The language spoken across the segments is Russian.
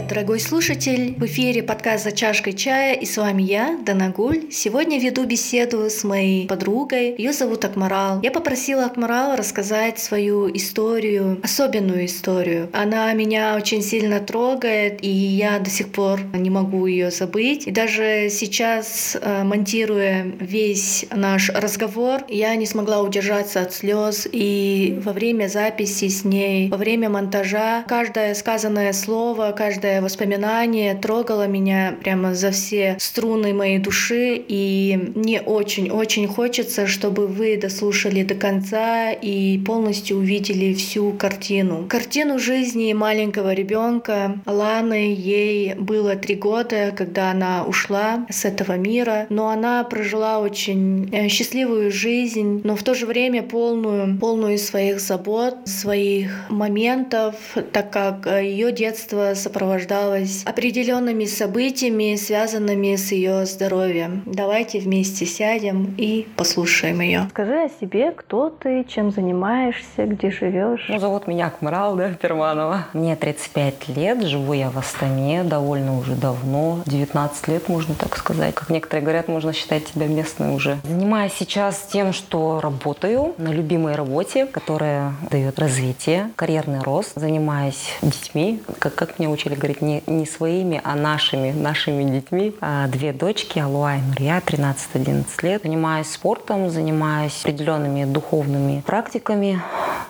Привет, дорогой слушатель! В эфире подкаст «За чашкой чая» и с вами я, Данагуль. Сегодня веду беседу с моей подругой. Ее зовут Акмарал. Я попросила Акмарал рассказать свою историю, особенную историю. Она меня очень сильно трогает, и я до сих пор не могу ее забыть. И даже сейчас, э, монтируя весь наш разговор, я не смогла удержаться от слез. И во время записи с ней, во время монтажа, каждое сказанное слово, каждое воспоминание трогало меня прямо за все струны моей души, и мне очень-очень хочется, чтобы вы дослушали до конца и полностью увидели всю картину. Картину жизни маленького ребенка Ланы, ей было три года, когда она ушла с этого мира, но она прожила очень э, счастливую жизнь, но в то же время полную, полную своих забот, своих моментов, так как э, ее детство сопровождалась определенными событиями, связанными с ее здоровьем. Давайте вместе сядем и послушаем ее. Скажи о себе, кто ты, чем занимаешься, где живешь. Ну, зовут меня Акмарал, да, Перманова. Мне 35 лет, живу я в Астане довольно уже давно, 19 лет, можно так сказать. Как некоторые говорят, можно считать себя местной уже. Занимаюсь сейчас тем, что работаю на любимой работе, которая дает развитие, карьерный рост. Занимаюсь детьми, как, как мне учили говорить, не, не своими, а нашими, нашими детьми. А две дочки, Алуа и Нурья, 13-11 лет. Занимаюсь спортом, занимаюсь определенными духовными практиками.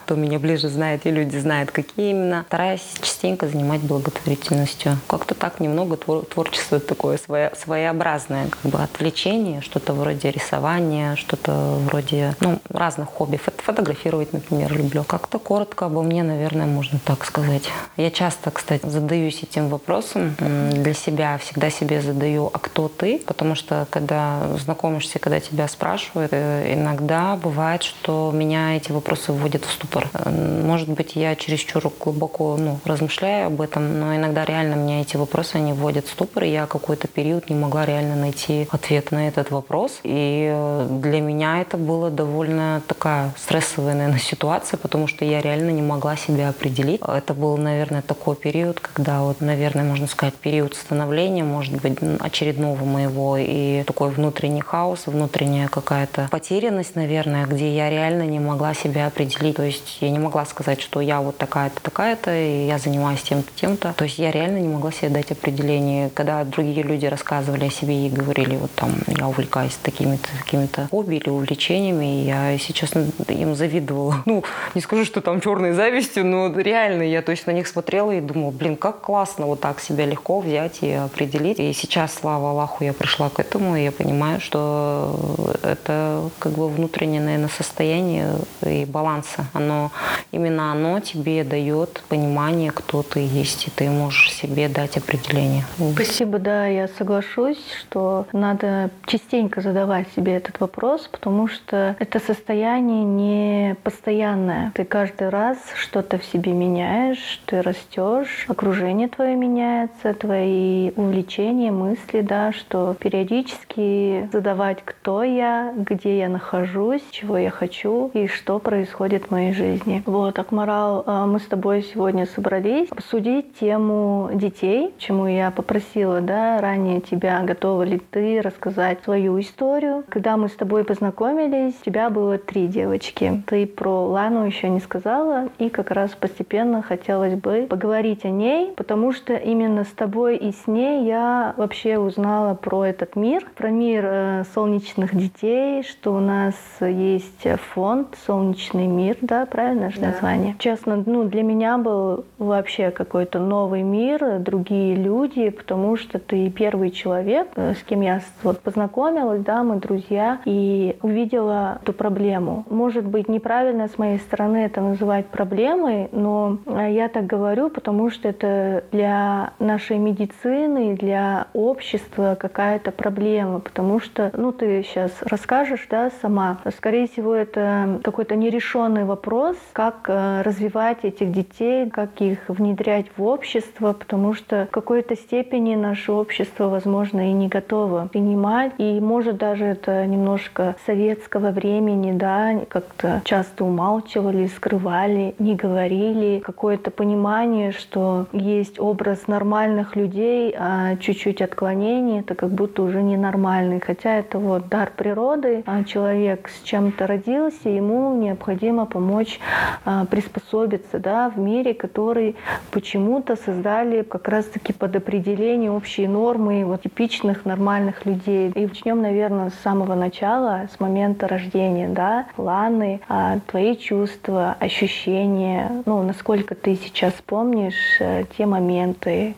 Кто меня ближе знает, и люди знают, какие именно. Стараюсь частенько занимать благотворительностью. Как-то так немного твор- творчество такое свое, своеобразное, как бы отвлечение, что-то вроде рисования, что-то вроде ну, разных хобби. Фото фотографировать, например, люблю. Как-то коротко обо мне, наверное, можно так сказать. Я часто, кстати, задаюсь этим вопросом для себя, всегда себе задаю, а кто ты? Потому что когда знакомишься, когда тебя спрашивают, э, иногда бывает, что меня эти вопросы вводят в ступор. Может быть, я чересчур глубоко ну, размышляю об этом, но иногда реально меня эти вопросы они вводят в ступор, и я какой-то период не могла реально найти ответ на этот вопрос. И э, для меня это было довольно такая стрессовая, наверное, ситуация, потому что я реально не могла себя определить. Это был, наверное, такой период, когда вот, наверное, можно сказать, период становления, может быть, очередного моего, и такой внутренний хаос, внутренняя какая-то потерянность, наверное, где я реально не могла себя определить. То есть я не могла сказать, что я вот такая-то, такая-то, и я занимаюсь тем-то, тем-то. То есть я реально не могла себе дать определение. Когда другие люди рассказывали о себе и говорили, вот там, я увлекаюсь такими-то, такими-то хобби или увлечениями, я, если честно, им завидовала. Ну, не скажу, что там черной завистью, но реально я то есть на них смотрела и думала, блин, как классно вот так себя легко взять и определить. И сейчас, слава Аллаху, я пришла к этому, и я понимаю, что это как бы внутреннее, наверное, состояние и баланса. Оно, именно оно тебе дает понимание, кто ты есть, и ты можешь себе дать определение. Спасибо, да, я соглашусь, что надо частенько задавать себе этот вопрос, потому что это состояние не постоянное. Ты каждый раз что-то в себе меняешь, ты растешь, окружение твое меняется, твои увлечения, мысли, да, что периодически задавать, кто я, где я нахожусь, чего я хочу и что происходит в моей жизни. Вот, Акмарал, а, мы с тобой сегодня собрались обсудить тему детей, чему я попросила, да, ранее тебя, готова ли ты рассказать свою историю. Когда мы с тобой познакомились, у тебя было три девочки. Ты про Лану еще не сказала, и как раз постепенно хотелось бы поговорить о ней, потому что именно с тобой и с ней я вообще узнала про этот мир, про мир э, солнечных детей, что у нас есть фонд «Солнечный мир», да, правильно же да. название? Честно, ну, для меня был вообще какой-то новый мир, другие люди, потому что ты первый человек, э, с кем я вот познакомилась, да, мы друзья, и увидела эту проблему. Может быть, неправильно с моей стороны это называть проблемой, но э, я так говорю, потому что это для нашей медицины, для общества какая-то проблема, потому что, ну, ты сейчас расскажешь, да, сама, скорее всего, это какой-то нерешенный вопрос, как э, развивать этих детей, как их внедрять в общество, потому что в какой-то степени наше общество, возможно, и не готово принимать. И может даже это немножко советского времени, да, как-то часто умалчивали, скрывали, не говорили. Какое-то понимание, что есть образ нормальных людей, а чуть-чуть отклонений — это как будто уже ненормальный. Хотя это вот дар природы, а человек с чем-то родился, ему необходимо помочь а, приспособиться да, в мире, который почему-то создали как раз-таки под определение общие нормы вот, типичных нормальных людей. И начнем, наверное, с самого начала, с момента рождения. Да? Ланы, а, твои чувства, ощущения, ну, насколько ты сейчас помнишь э, те моменты,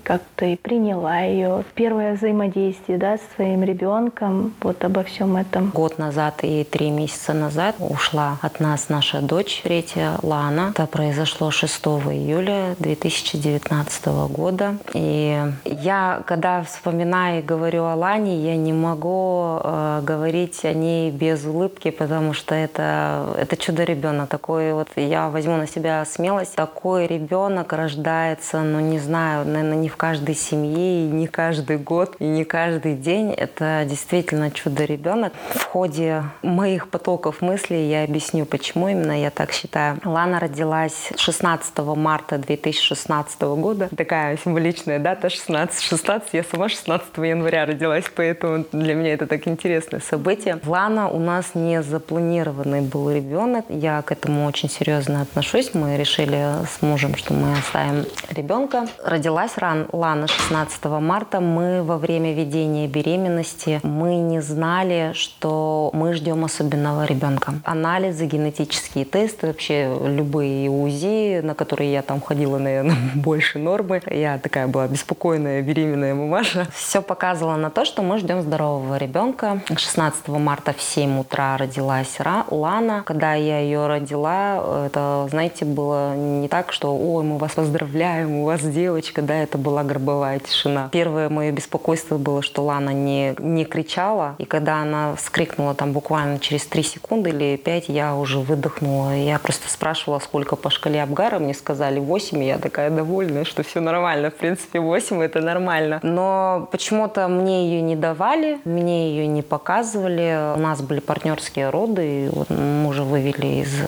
как ты приняла ее, первое взаимодействие да, с своим ребенком, вот обо всем этом. Год назад и три месяца назад ушла от нас наша дочь третья Лана. Это произошло 6 июля 2019 года. И я, когда вспоминаю и говорю о Лане, я не могу э, говорить о ней без улыбки, потому что это, это чудо-ребенок. Такой вот, я возьму на себя смелость. Такой ребенок рождается, ну не знаю, наверное, не в каждой семье, и не каждый год, и не каждый день. Это действительно чудо-ребенок. В ходе моих потоков мыслей я объясню, почему именно я так считаю. Лана родилась 16 марта 2016 года. Такая символичная дата 16-16. Я сама 16 января родилась, поэтому для меня это так интересное событие. Лана у нас не запланированный был ребенок. Я к этому очень серьезно отношусь. Мы решили с мужем, что мы оставим ребенка. Родилась ран Лана 16 марта. Мы во время ведения беременности мы не знали, что мы ждем особенного ребенка. Анализы, генетические тесты, вообще любые УЗИ, на которые я там ходила, наверное, больше нормы. Я такая была беспокойная беременная мамаша. Все показывало на то, что мы ждем здорового ребенка. 16 марта в 7 утра родилась Лана. Когда я ее родила, это, знаете, было не так, что «Ой, мы вас поздравляем, у вас девочка», да, это была гробовая тишина. Первое мое беспокойство было, что Лана не, не кричала, и когда она вскрикнула там буквально через 3 секунды или 5, я уже выдохнула. Я просто спрашивала, сколько по шкале Абгара, мне сказали 8, и я такая довольная, что все нормально. В принципе, 8 это нормально. Но почему-то мне ее не давали, мне ее не показывали. У нас были партнерские роды, и вот мужа вывели из э,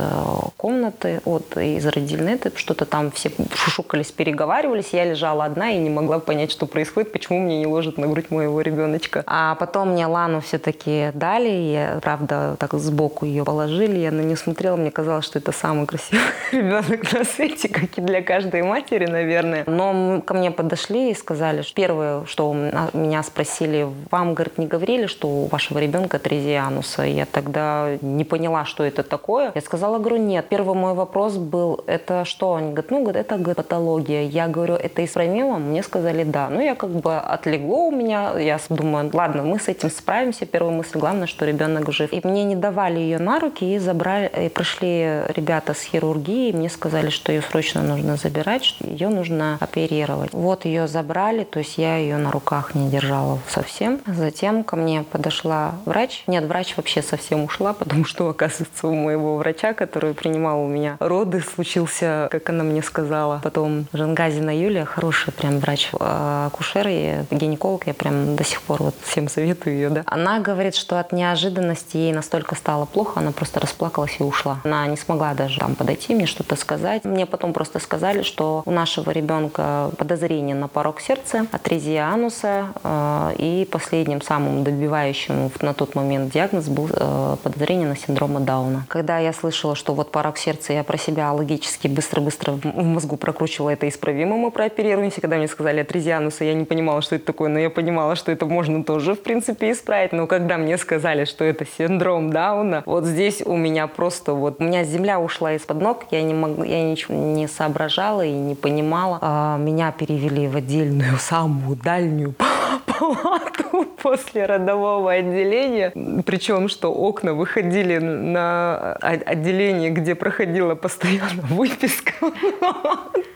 комнаты, вот, из родильной, что-то там все шушукались, переговаривались. Я лежала одна и не могла понять, что происходит, почему мне не ложат на грудь моего ребеночка. А потом мне Лану все-таки дали, я, правда, так сбоку ее положили, я на нее смотрела, мне казалось, что это самый красивый ребенок на свете, как и для каждой матери, наверное. Но ко мне подошли и сказали, что первое, что меня спросили, вам, говорит, не говорили, что у вашего ребенка трезиануса? Я тогда не поняла, что это такое. Я сказала, говорю, нет. Первый мой вопрос был, это что? Они говорят, ну, это говорит, патология. Я говорю, это исправимо? Мне сказали, да. Ну, я как бы отлегло у меня. Я думаю, ладно, мы с этим справимся. Первая мысль, главное, что ребенок жив. И мне не давали ее на руки и забрали, и пришли ребята с хирургии. Мне сказали, что ее срочно нужно забирать, что ее нужно оперировать. Вот ее забрали, то есть я ее на руках не держала совсем. Затем ко мне подошла врач. Нет, врач вообще совсем ушла, потому что, оказывается, у моего врача, который принимал у меня роды, случился, как она мне сказала, потом Жангазина Юлия, хороший прям врач-акушер и гинеколог, я прям до сих пор вот всем советую ее, да. Она говорит, что от неожиданности ей настолько стало плохо, она просто расплакалась и ушла. Она не смогла даже там подойти, мне что-то сказать. Мне потом просто сказали, что у нашего ребенка подозрение на порог сердца, атрезия ануса, э, и последним самым добивающим на тот момент диагноз был э, подозрение на синдрома Дауна. Когда я слышала, что вот порог сердца, я про себя логически быстро-быстро в мозгу прокручивала это исправимо, мы прооперируемся. Когда мне сказали атрезия ануса, я не понимала, что это такое, но я понимала, что это можно тоже, в принципе, исправить. Но когда мне сказали, что это синдром Дауна, вот здесь у меня просто вот, у меня земля ушла из-под ног, я не могла, я ничего не соображала и не понимала. А, меня перевели в отдельную, самую дальнюю палату после родового отделения. Причем, что окна выходили на отделение, где проходила постоянно выписка.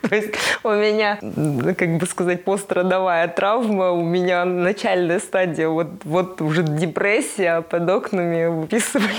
То есть у меня, как бы сказать, пострадовая травма, у меня начальная стадия, вот, вот уже депрессия под окнами выписывали.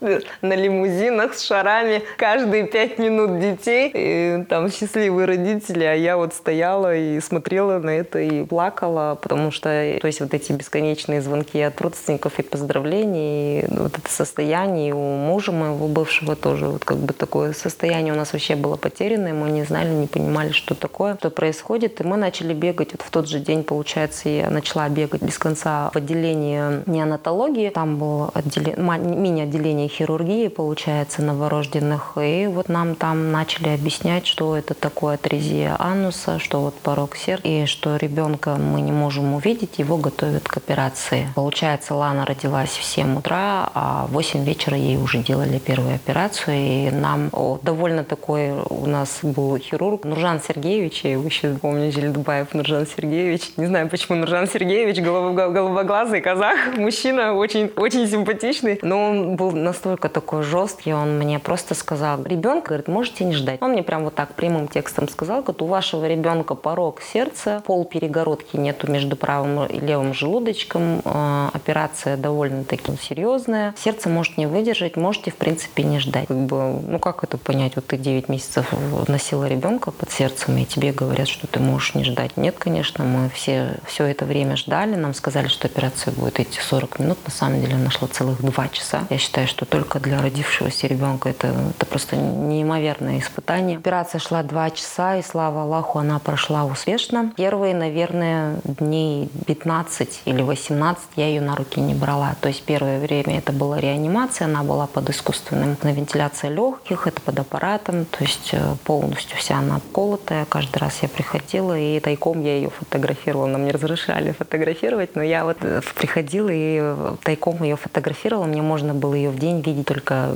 На лимузинах с шарами. Каждые пять минут детей. И там счастливые родители, а я вот стояла и смотрела на это и плакала, потому что, то есть вот эти бесконечные звонки от родственников и поздравлений, и вот это состояние у мужа моего бывшего тоже вот как бы такое состояние у нас вообще было потерянное, мы не знали, не понимали, что такое, что происходит, и мы начали бегать. Вот в тот же день, получается, я начала бегать без конца в отделении неонатологии, там было отделение, мини-отделение хирургии, получается, новорожденных, и вот нам там начали объяснять, что это такое атрезия ануса, что вот порог сердца, и что ребенка мы не можем увидеть, его готовят к операции. Получается, Лана родилась в 7 утра, а в 8 вечера ей уже делали первую операцию, и нам о, довольно такой у нас был хирург. Нуржан Сергеевич, я его еще помню, Жильдубаев Нуржан Сергеевич. Не знаю, почему Нуржан Сергеевич, голубоглазый казах, мужчина, очень, очень симпатичный, но он был настолько такой жесткий, он мне просто сказал, ребенка, говорит, можете не ждать. Он мне прям вот так прямым текстом сказал, говорит, у вашего ребенка порог сердца, пол перегородки нету между правым и левым желудочком, э, операция довольно-таки серьезная, сердце может не выдержать, можете, в принципе, не ждать. Как бы, ну как это понять? Вот ты 9 месяцев носила ребенка под сердцем, и тебе говорят, что ты можешь не ждать. Нет, конечно, мы все все это время ждали, нам сказали, что операция будет идти 40 минут, на самом деле она шла целых 2 часа. Я считаю, что только для родившегося ребенка это, это просто неимоверное испытание. Операция шла 2 часа, и слава Аллаху, она прошла успешно. Первые, наверное, дней 15 или 18 я ее на руки не брала. То есть первое время это была реанимация, она была под искусственным на вентиляция легких, это под аппаратом, то есть э, полностью вся она обколотая. Каждый раз я приходила, и тайком я ее фотографировала. Нам не разрешали фотографировать, но я вот э, приходила и э, тайком ее фотографировала. Мне можно было ее в день видеть только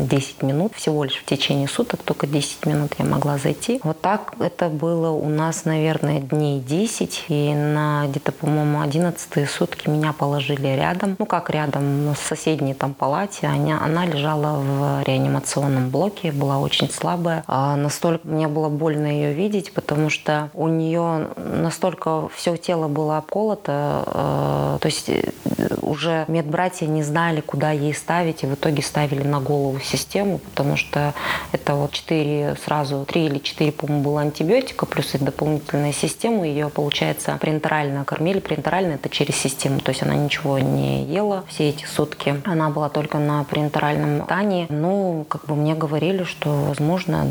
10 минут, всего лишь в течение суток, только 10 минут я могла зайти. Вот так это было у нас, наверное, дней 10, и на где-то, по-моему, 11 сутки меня положили рядом, ну как рядом, в соседней там палате, она, она лежала в реанимационном блоке, была очень слабая. А настолько мне было больно ее видеть, потому что у нее настолько все тело было обколото, э, то есть э, уже медбратья не знали, куда ей ставить, и в итоге ставили на голову систему, потому что это вот четыре сразу, три или четыре, по-моему, было антибиотика, плюс и дополнительная система, ее, получается, принтерально кормили. Принтерально это через систему, то есть она ничего не ела все эти сутки. Она была только на принтеральном питании. Ну, как бы мне говорили, что, возможно,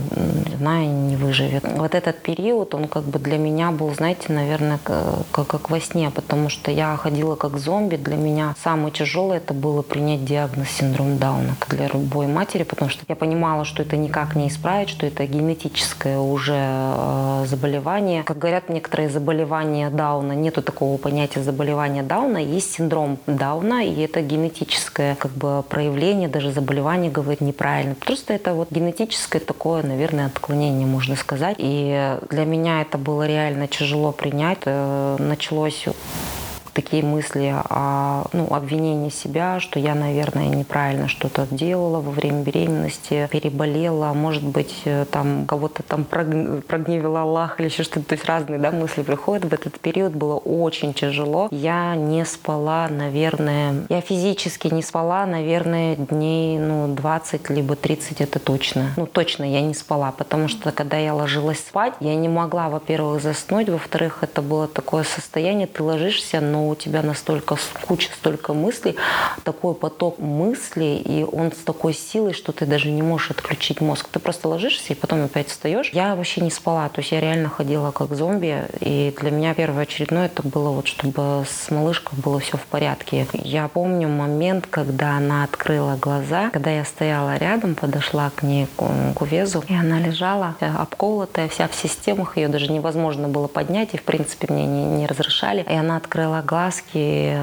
она не выживет. Вот этот период, он как бы для меня был, знаете, наверное, как, как во сне, потому что я ходила как зомби. Для меня самое тяжелое это было принять диагноз синдром Дауна для любой матери, потому что я понимала, что это никак не исправить, что это генетическое уже э, заболевание. Как говорят некоторые заболевания Дауна, нету такого понятия заболевания Дауна, есть синдром Дауна, и это генетическое как бы проявление, даже заболевание говорит неправильно. Просто это вот генетическое такое, наверное, отклонение, можно сказать. И для меня это было реально тяжело принять. Э, началось такие мысли о ну, обвинении себя, что я, наверное, неправильно что-то делала во время беременности, переболела, может быть, э, там кого-то там прогневила Аллах или еще что-то. То есть разные да, мысли приходят. В этот период было очень тяжело. Я не спала, наверное, я физически не спала, наверное, дней ну, 20 либо 30 это точно. Ну, точно я не спала, потому что когда я ложилась спать, я не могла, во-первых, заснуть, во-вторых, это было такое состояние, ты ложишься, но у тебя настолько куча, столько мыслей, такой поток мыслей, и он с такой силой, что ты даже не можешь отключить мозг. Ты просто ложишься и потом опять встаешь. Я вообще не спала, то есть я реально ходила как зомби, и для меня первоочередное это было вот, чтобы с малышкой было все в порядке. Я помню момент, когда она открыла глаза, когда я стояла рядом, подошла к ней к кувезу, и она лежала обколотая, вся в системах, ее даже невозможно было поднять, и в принципе мне не, не разрешали. И она открыла глаза глазки.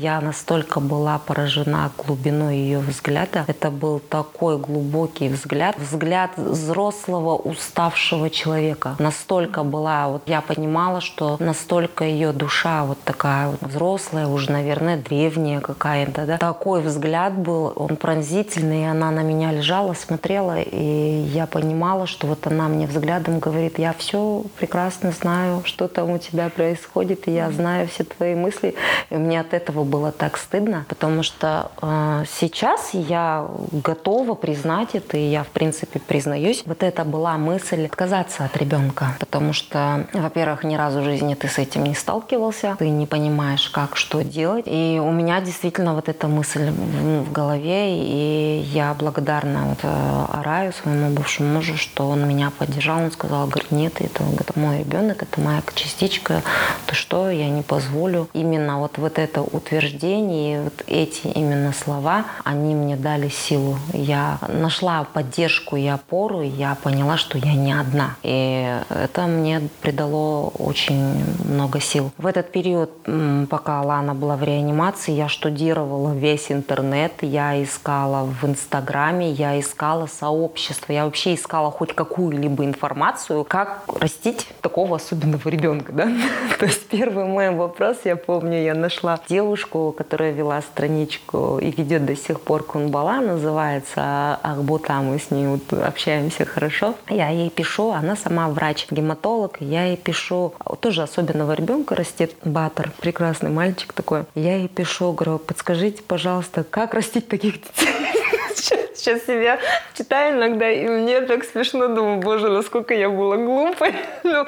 Я настолько была поражена глубиной ее взгляда. Это был такой глубокий взгляд. Взгляд взрослого, уставшего человека. Настолько была, вот я понимала, что настолько ее душа вот такая вот взрослая, уже, наверное, древняя какая-то, да. Такой взгляд был, он пронзительный, и она на меня лежала, смотрела, и я понимала, что вот она мне взглядом говорит, я все прекрасно знаю, что там у тебя происходит, и я знаю все твои мысли. И мне от этого было так стыдно, потому что э, сейчас я готова признать это, и я, в принципе, признаюсь. Вот это была мысль отказаться от ребенка, потому что, во-первых, ни разу в жизни ты с этим не сталкивался, ты не понимаешь, как, что делать. И у меня действительно вот эта мысль в голове, и я благодарна вот э, Араю, своему бывшему мужу, что он меня поддержал, он сказал, говорит, нет, это, это мой ребенок, это моя частичка, то что, я не позволю. Именно вот, вот это утверждение, вот эти именно слова, они мне дали силу. Я нашла поддержку и опору, и я поняла, что я не одна. И это мне придало очень много сил. В этот период, пока Лана была в реанимации, я штудировала весь интернет, я искала в Инстаграме, я искала сообщество, я вообще искала хоть какую-либо информацию, как растить такого особенного ребенка, да? То есть первый мой вопрос, я помню, я нашла девушку, которая вела страничку и ведет до сих пор Кунбала, называется Ахбута, мы с ней вот общаемся хорошо. Я ей пишу, она сама врач-гематолог, я ей пишу, тоже особенного ребенка растет Батер, прекрасный мальчик такой. Я ей пишу, говорю, подскажите, пожалуйста, как растить таких детей? Сейчас себя читаю иногда, и мне так смешно, думаю, боже, насколько я была глупой. ну,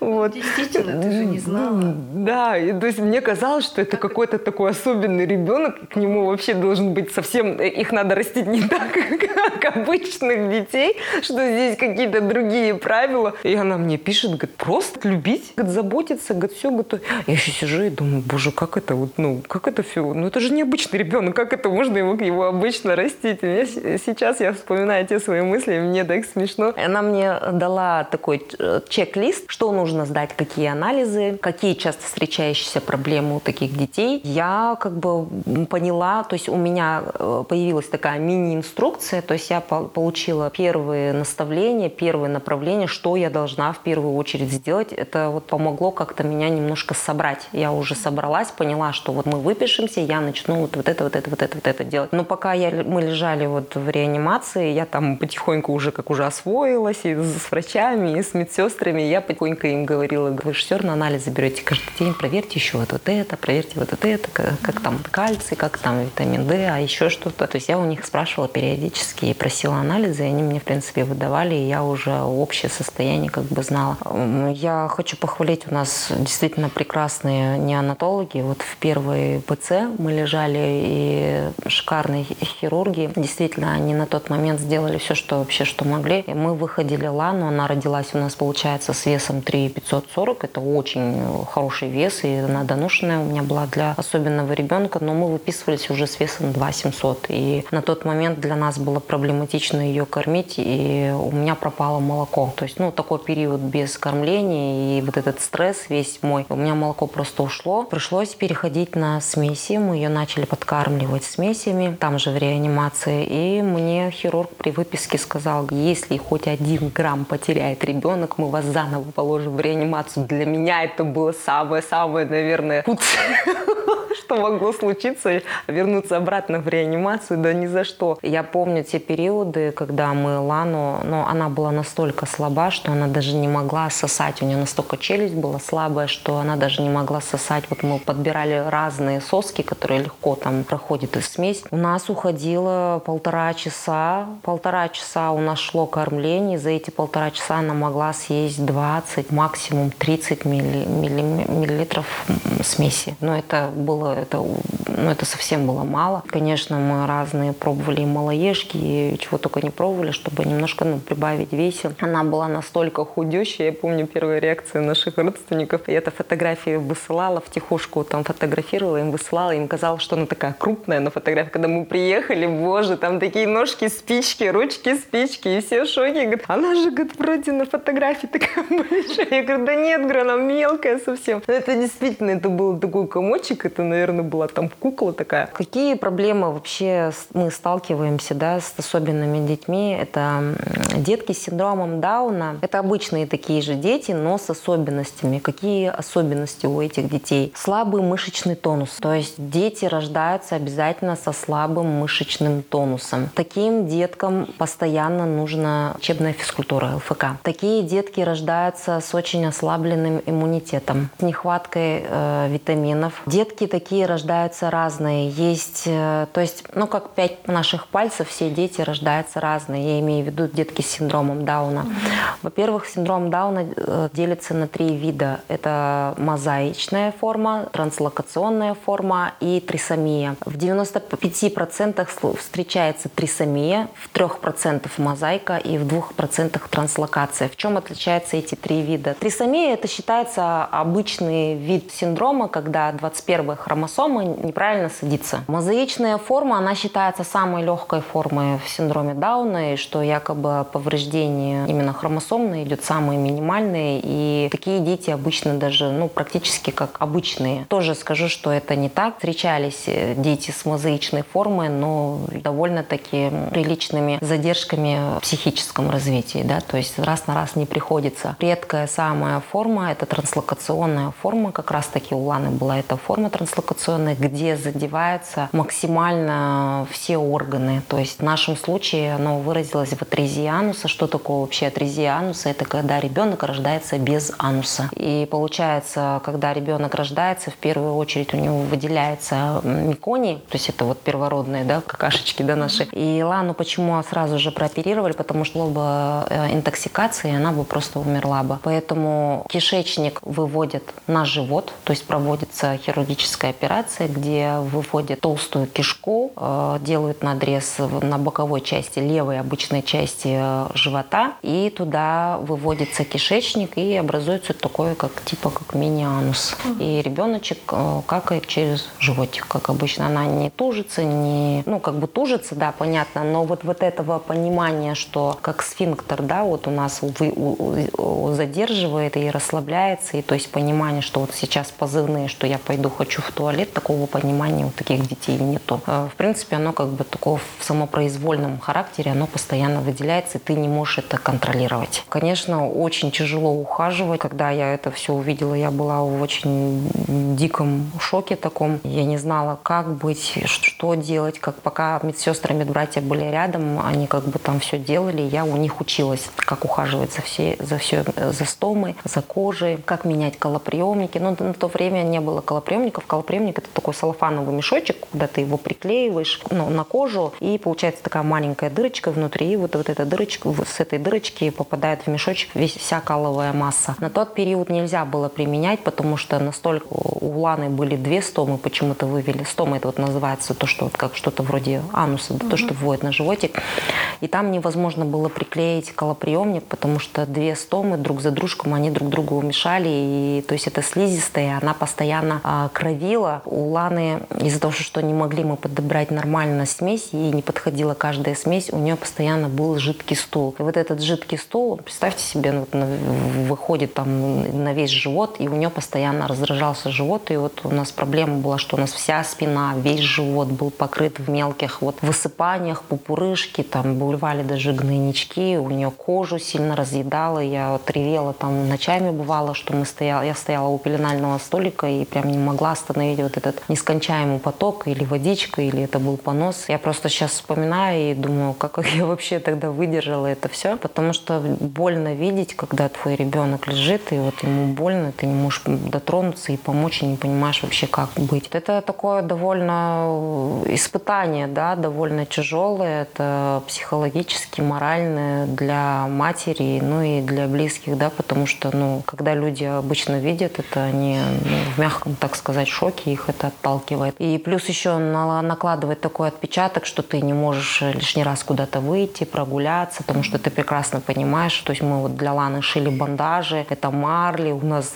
вот. Действительно, ты же не знала. Да, и, то есть мне казалось, что это какой-то такой особенный ребенок, к нему вообще должен быть совсем, их надо растить не так, как обычных детей, что здесь какие-то другие правила. И она мне пишет, говорит, просто любить, говорит, заботиться, говорит, все готово. Я еще сижу и думаю, боже, как это вот, ну, как это все, ну это же необычный ребенок, как это можно его, его обычно растить? И мне сейчас я вспоминаю те свои мысли, мне так смешно. Она мне дала такой э, чек-лист, что нужно сдать, какие анализы, какие часто встречающиеся проблемы у таких детей. Я как бы поняла, то есть у меня э, появилась такая мини-инструкция, то есть я получила первые наставления, первые направления, что я должна в первую очередь сделать. Это вот помогло как-то меня немножко собрать. Я уже собралась, поняла, что вот мы выпишемся, я начну вот, вот это, вот это, вот это, вот это делать. Но пока я, мы лежали вот в реанимации, я там потихоньку уже как уже освоилась и с врачами, и с медсестрами. Я потихоньку им говорила, вы же все равно анализы берете каждый день, проверьте еще вот, вот это, проверьте вот, это, как, как там кальций, как там витамин D, а еще что-то. То есть я у них спрашивала периодически и просила анализы, и они мне, в принципе, выдавали, и я уже общее состояние как бы знала. Я хочу похвалить, у нас действительно прекрасные неонатологи. Вот в первой ПЦ мы лежали, и шикарные хирурги. Действительно, они на тот момент сделали все, что вообще что могли. И мы выходили Лану, она родилась у нас, получается, с весом 3 540. Это очень хороший вес, и она доношенная у меня была для особенного ребенка, но мы выписывались уже с весом 2 700. И на тот момент для нас было проблематично ее кормить, и у меня пропало молоко. То есть, ну, такой период без кормления, и вот этот стресс весь мой, у меня молоко просто ушло. Пришлось переходить на смеси, мы ее начали подкармливать смесями, там же в реанимации, и мне хирург при выписке сказал, если хоть один грамм потеряет ребенок, мы вас заново положим в реанимацию. Для меня это было самое-самое, наверное, что могло случиться, вернуться обратно в реанимацию, да ни за что. Я помню те периоды, когда мы Лану, но она была настолько слаба, что она даже не могла сосать. У нее настолько челюсть была слабая, что она даже не могла сосать. Вот мы подбирали разные соски, которые легко там проходят из смесь. У нас уходило полтора часа. Полтора часа у нас шло кормление. За эти полтора часа она могла съесть 20, максимум 30 милли, милли, миллилитров смеси. Но это было это ну, это совсем было мало. Конечно, мы разные пробовали и малоежки, и чего только не пробовали, чтобы немножко ну, прибавить весе. Она была настолько худющая, я помню первые реакции наших родственников. Я эту фотографию высылала в тихушку, там фотографировала, им высылала, им казалось, что она такая крупная на фотографии. Когда мы приехали, боже, там такие ножки, спички, ручки, спички, и все в шоке. Говорят, она же, говорит, вроде на фотографии такая большая. Я говорю, да нет, говорю, она мелкая совсем. Но это действительно, это был такой комочек, это, наверное, была там кукла такая. Какие проблемы вообще мы сталкиваемся, да, с особенными детьми? Это детки с синдромом Дауна. Это обычные такие же дети, но с особенностями. Какие особенности у этих детей? Слабый мышечный тонус. То есть дети рождаются обязательно со слабым мышечным тонусом. Таким деткам постоянно нужна учебная физкультура, ЛФК. Такие детки рождаются с очень ослабленным иммунитетом, с нехваткой э, витаминов. Детки такие рождаются разные. Есть, э, то есть, ну как пять наших пальцев, все дети рождаются разные. Я имею в виду детки с синдромом Дауна. Во-первых, синдром Дауна э, делится на три вида. Это мозаичная форма, транслокационная форма и трисомия. В 95% встречается трисомия, в 3% мозаика и в 2% транслокация. В чем отличаются эти три вида? Трисомия это считается обычный вид синдрома, когда 21 хромосома неправильно садится. Мозаичная форма, она считается самой легкой формой в синдроме Дауна, и что якобы повреждение именно хромосомное идет самые минимальные, и такие дети обычно даже, ну, практически как обычные. Тоже скажу, что это не так. Встречались э, дети с мозаичной формой, но довольно-таки приличными задержками в психическом развитии, да, то есть раз на раз не приходится. Редкая самая форма – это транслокационная форма, как раз-таки у Ланы была эта форма транслокационная, где задеваются максимально все органы. То есть в нашем случае оно выразилось в атрезии ануса. Что такое вообще атрезия ануса? Это когда ребенок рождается без ануса. И получается, когда ребенок рождается, в первую очередь у него выделяется меконий, то есть это вот первородные, да, какашечки, да, наши. И Лану почему сразу же прооперировали? Потому что было бы э, интоксикация, и она бы просто умерла бы. Поэтому кишечник выводят на живот, то есть проводится хирургическая операция, где выводят толстую кишку, э, делают надрез на боковой части, левой обычной части э, живота, и туда выводится кишечник, и образуется такое, как типа как мини-анус. И ребеночек какает через животик, как обычно. Она не тужится, не, ну, как бы тужится, да, понятно, но вот, вот этого понимания, что как сфинктер, да, вот у нас вы, у, у, задерживает и расслабляется, и то есть понимание, что вот сейчас позывные, что я пойду хочу в туалет, такого понимания у таких детей нету. Э, в принципе, оно как бы такого в самопроизвольном характере, оно постоянно выделяется, и ты не можешь это контролировать. Конечно, очень тяжело ухаживать. Когда я это все увидела, я была в очень диком шоке таком. Я не знала, как быть, что делать, как пока медсестры, медбратья были рядом, они как бы там все делали, я у них училась, как ухаживать за, все, за, все, за стомой, за кожей, как менять колоприемники. Но на то время не было колоприемников. Колоприемник – это такой салофановый мешочек, куда ты его приклеиваешь ну, на кожу, и получается такая маленькая дырочка внутри, и вот, вот эта дырочка, с этой дырочки попадает в мешочек весь, вся каловая масса. На тот период нельзя было применять, потому что настолько у Ланы были две стомы, почему-то вывели. Стома это вот называется то, что вот как что-то вроде ануса, угу. то, что вводит на животик. И там невозможно было приклеить колоприемник, потому что две стомы друг за дружком, они друг другу мешали. И, то есть это слизистая, она постоянно а, кровила. У Ланы из-за того, что не могли мы подобрать нормально смесь, ей не подходила каждая смесь, у нее постоянно был жидкий стул. И вот этот жидкий стул, представьте себе, ну, вот, выходит там на весь живот, и у нее постоянно раздражался живот. И вот у нас проблема была, что у нас вся спина, весь живот был покрыт в мелких вот высыпаниях, пупурышки, там бывали даже гнойнички, у нее кожу сильно разъедала, я вот ревела там ночами бывало, что мы стояли, я стояла у пеленального столика и прям не могла остановить вот этот нескончаемый поток или водичка, или это был понос. Я просто сейчас вспоминаю и думаю, как я вообще тогда выдержала это все, потому что больно видеть, когда твой ребенок лежит, и вот ему больно, ты не можешь дотронуться и помочь, и не понимаешь вообще, как быть. Это такое довольно испытание, да, довольно тяжелое, это психологически, морально для матери, ну и для близких, да, потому что, ну, когда люди обычно видят это, они ну, в мягком, так сказать, шоке, их это отталкивает. И плюс еще накладывает такой отпечаток, что ты не можешь лишний раз куда-то выйти, прогуляться, потому что ты прекрасно понимаешь, то есть мы вот для Ланы шили бандажи, это марли, у нас,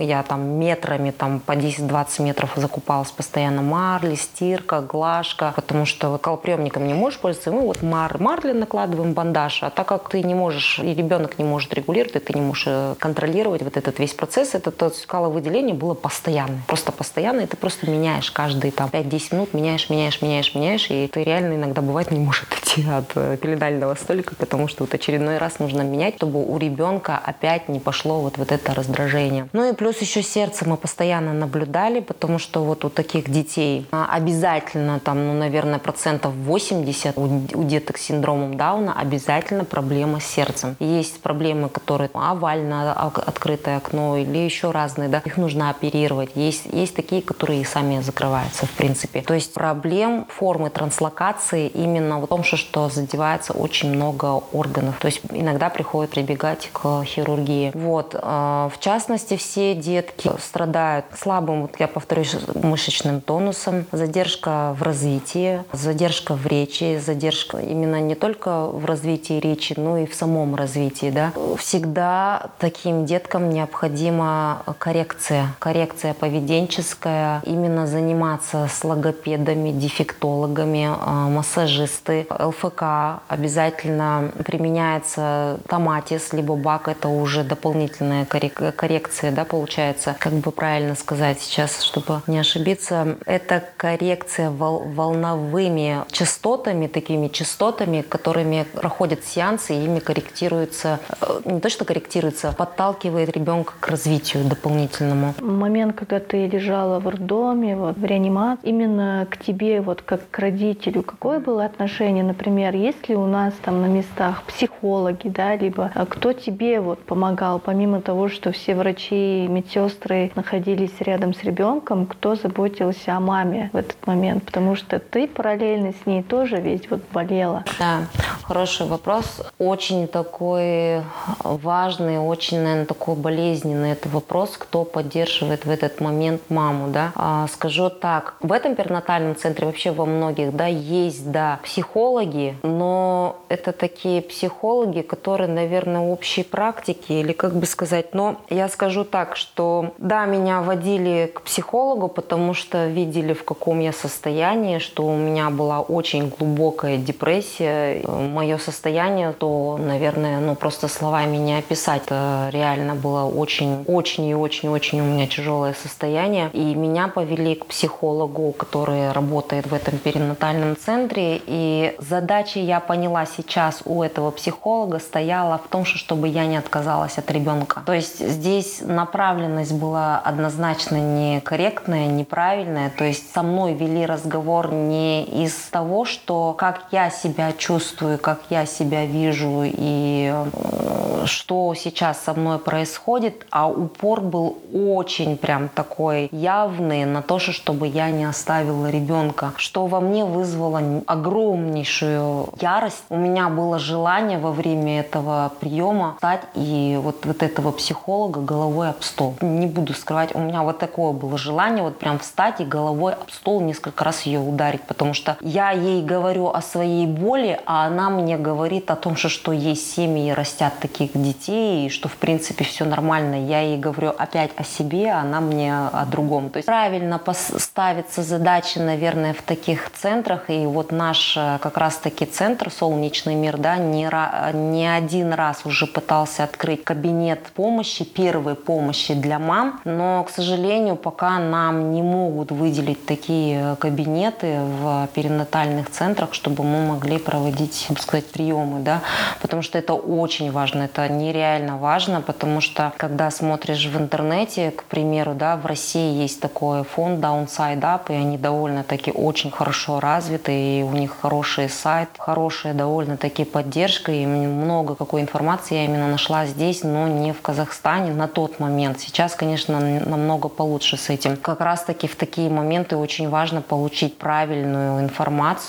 я там метрами, там по 10-20 метров закупалась постоянно марли, стирка, глажка, потому что колоприемником не можешь пользоваться, мы вот мар, марли накладываем бандаж, а так как ты не можешь, и ребенок не может регулировать, и ты не можешь э, контролировать вот этот весь процесс, это то скаловыделение было постоянное, просто постоянно, и ты просто меняешь каждые там 5-10 минут, меняешь, меняешь, меняешь, меняешь, и ты реально иногда бывает не можешь отойти от э, пеленального столика, потому что вот очередной раз нужно менять, чтобы у ребенка опять не пошло вот, вот это раздражение. Ну и плюс еще сердце мы постоянно наблюдали, потому что вот у таких детей а, обязательно там, ну, наверное, процентов 80 у, деток с синдромом Дауна обязательно проблема с сердцем. Есть проблемы, которые овально открытое окно или еще разные, да, их нужно оперировать. Есть, есть такие, которые и сами закрываются, в принципе. То есть проблем формы транслокации именно в том, что задевается очень много органов. То есть иногда приходит прибегать к хирургии. Вот. А, в частности, все детки страдают слабым, вот я повторюсь, мышечным тонусом, задержка в развитии, задержка в речи, задержка именно не только в развитии речи, но и в самом развитии. Да. Всегда таким деткам необходима коррекция, коррекция поведенческая, именно заниматься с логопедами, дефектологами, а, массажисты, ЛФК обязательно применяется томатис, либо бак, это уже дополнительная коррекция, да, получается, как бы правильно сказать сейчас, чтобы не ошибиться, это коррекция волновыми частотами, такими частотами, которыми проходят сеансы, и ими корректируется, э, не то что корректируется, подталкивает ребенка к развитию дополнительному. Момент, когда ты лежала в роддоме, вот, в реанимации, именно к тебе, вот как к родителю, какое было отношение, например, есть ли у нас там на местах психологи, да, либо а кто тебе вот помогал, помимо того, что все врачи и медсестры находились рядом с ребенком, кто заботился о маме в этот момент, потому что ты параллельно с ней тоже ведь вот болела. Да, хороший вопрос, очень такой важный, очень, наверное, такой болезненный это вопрос, кто поддерживает в этот момент маму, да. А, скажу так, в этом перинатальном центре вообще во многих, да, есть, да, психологи, но это такие психологи, которые, наверное, общей практики или как бы сказать, но я скажу так, что да, меня водили к психологу, потому что видели, в каком я состоянии, что у меня была очень глубокая депрессия. Мое состояние, то, наверное, ну просто словами не описать. Это реально было очень, очень и очень-очень у меня тяжелое состояние. И меня повели к психологу, который работает в этом перинатальном центре. И задача, я поняла сейчас у этого психолога, стояла в том, чтобы я не отказалась от ребенка. То есть здесь направленность была однозначно некорректная, неправильная. То есть со мной вели разговор не из того, что как я себя чувствую, как я себя вижу и э, что сейчас со мной происходит, а упор был очень прям такой явный на то, чтобы я не оставила ребенка, что во мне вызвало огромнейшую ярость. У меня было желание во время этого приема стать и вот, вот этого психолога головой об стол. Не буду скрывать, у меня вот такое было желание вот прям встать и головой об стол несколько раз ее ударить, потому что я ей говорю о своей боли, а она мне говорит о том, что, что есть семьи растят таких детей, и что в принципе все нормально. Я ей говорю опять о себе, а она мне о другом. То есть правильно поставится задача, наверное, в таких центрах, и вот наш э, как раз-таки центр «Солнечный мир», да, не, не один раз уже пытался открыть кабинет помощи, первой помощи для мам, но, к сожалению, пока нам не могут выделить такие кабинеты в перинатальных центрах, чтобы мы могли проводить, так сказать, приемы, да, потому что это очень важно, это нереально важно, потому что когда смотришь в интернете, к примеру, да, в России есть такой фонд Downside Up, и они довольно-таки очень хорошо развиты, и у них хороший сайт, хорошая довольно-таки поддержка, и много какой информации я именно нашла здесь, но не в Казахстане на тот момент. Сейчас, конечно, намного получше с этим. Как раз-таки в такие моменты очень важно получить правильную информацию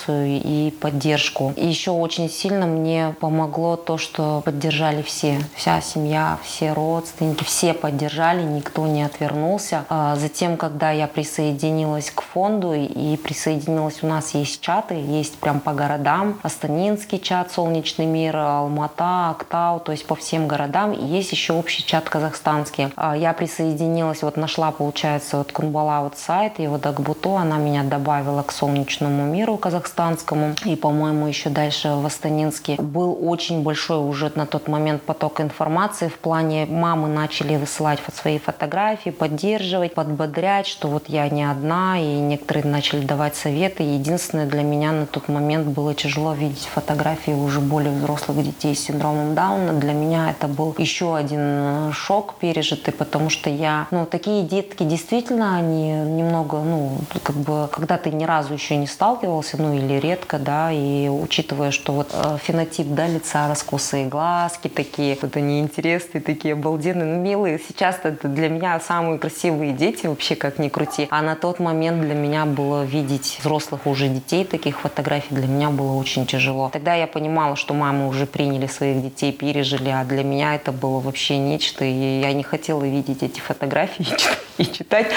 и поддержку. И еще очень сильно мне помогло то, что поддержали все. Вся семья, все родственники, все поддержали, никто не отвернулся. А затем, когда я присоединилась к фонду и присоединилась, у нас есть чаты, есть прям по городам. Астанинский чат, Солнечный мир, Алмата, Актау, то есть по всем городам. И есть еще общий чат казахстанский. А я присоединилась, вот нашла, получается, вот Кунбала вот сайт, и вот Акбуту, она меня добавила к Солнечному миру казахстанскому. И, по-моему, еще дальше в Астанинске был очень большой уже на тот момент поток информации в плане мамы начали высылать свои фотографии, поддерживать, подбодрять, что вот я не одна, и некоторые начали давать советы. Единственное, для меня на тот момент было тяжело видеть фотографии уже более взрослых детей с синдромом Дауна. Для меня это был еще один шок пережитый, потому что я, ну, такие детки действительно, они немного, ну, как бы, когда ты ни разу еще не сталкивался, ну, или редко, да, и учитывая, что вот э, фенотип, да, лица, раскосые глазки такие, вот они интересные, такие обалденные, ну, милые. Сейчас это для меня самые красивые дети вообще, как ни крути. А на тот момент для меня было видеть взрослых уже детей, таких фотографий, для меня было очень тяжело. Тогда я понимала, что мамы уже приняли своих детей, пережили, а для меня это было вообще нечто, и я не хотела видеть эти фотографии и читать,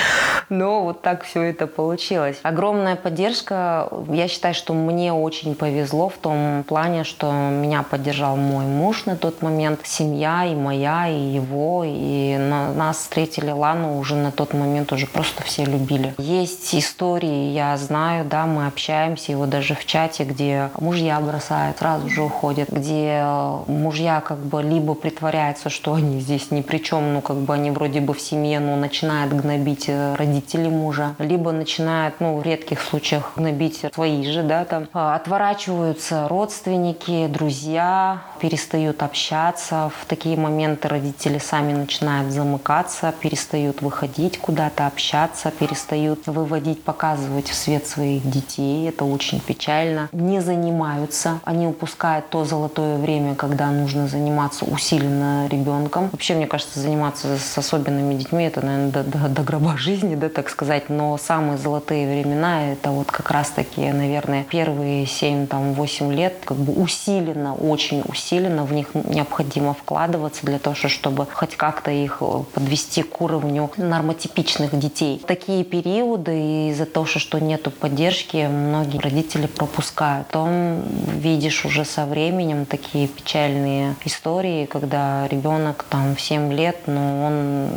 но вот так все это получилось. Огромная поддержка. Я считаю, что мне очень повезло в том плане, что меня поддержал мой муж на тот момент, семья и моя, и его, и нас встретили Лану уже на тот момент уже просто все любили. Есть истории, я знаю, да, мы общаемся, его даже в чате, где мужья бросают, сразу же уходят, где мужья как бы либо притворяются, что они здесь ни при чем, ну как бы они вроде бы в семье, но начинают гнобить э, родителей мужа, либо начинают, ну в редких случаях гнобить свои же, да, там а, отворачиваются родственники, друзья, перестают общаться. В такие моменты родители сами начинают замыкаться, перестают выходить куда-то, общаться, перестают выводить, показывать в свет своих детей. Это очень печально. Не занимаются. Они упускают то золотое время, когда нужно заниматься усиленно ребенком. Вообще, мне кажется, заниматься с особенными детьми это, наверное, до, до, до гроба жизни, да, так сказать. Но самые золотые времена это вот как раз-таки, наверное, первые 7-8 лет как бы усиленно, очень усиленно в них необходимо вкладываться для того, чтобы хоть как-то их э, подвести к уровню нормотипичных детей. Такие периоды из-за того, что нету поддержки, многие родители пропускают. Потом видишь уже со временем такие печальные истории, когда ребенок там в 7 лет, но он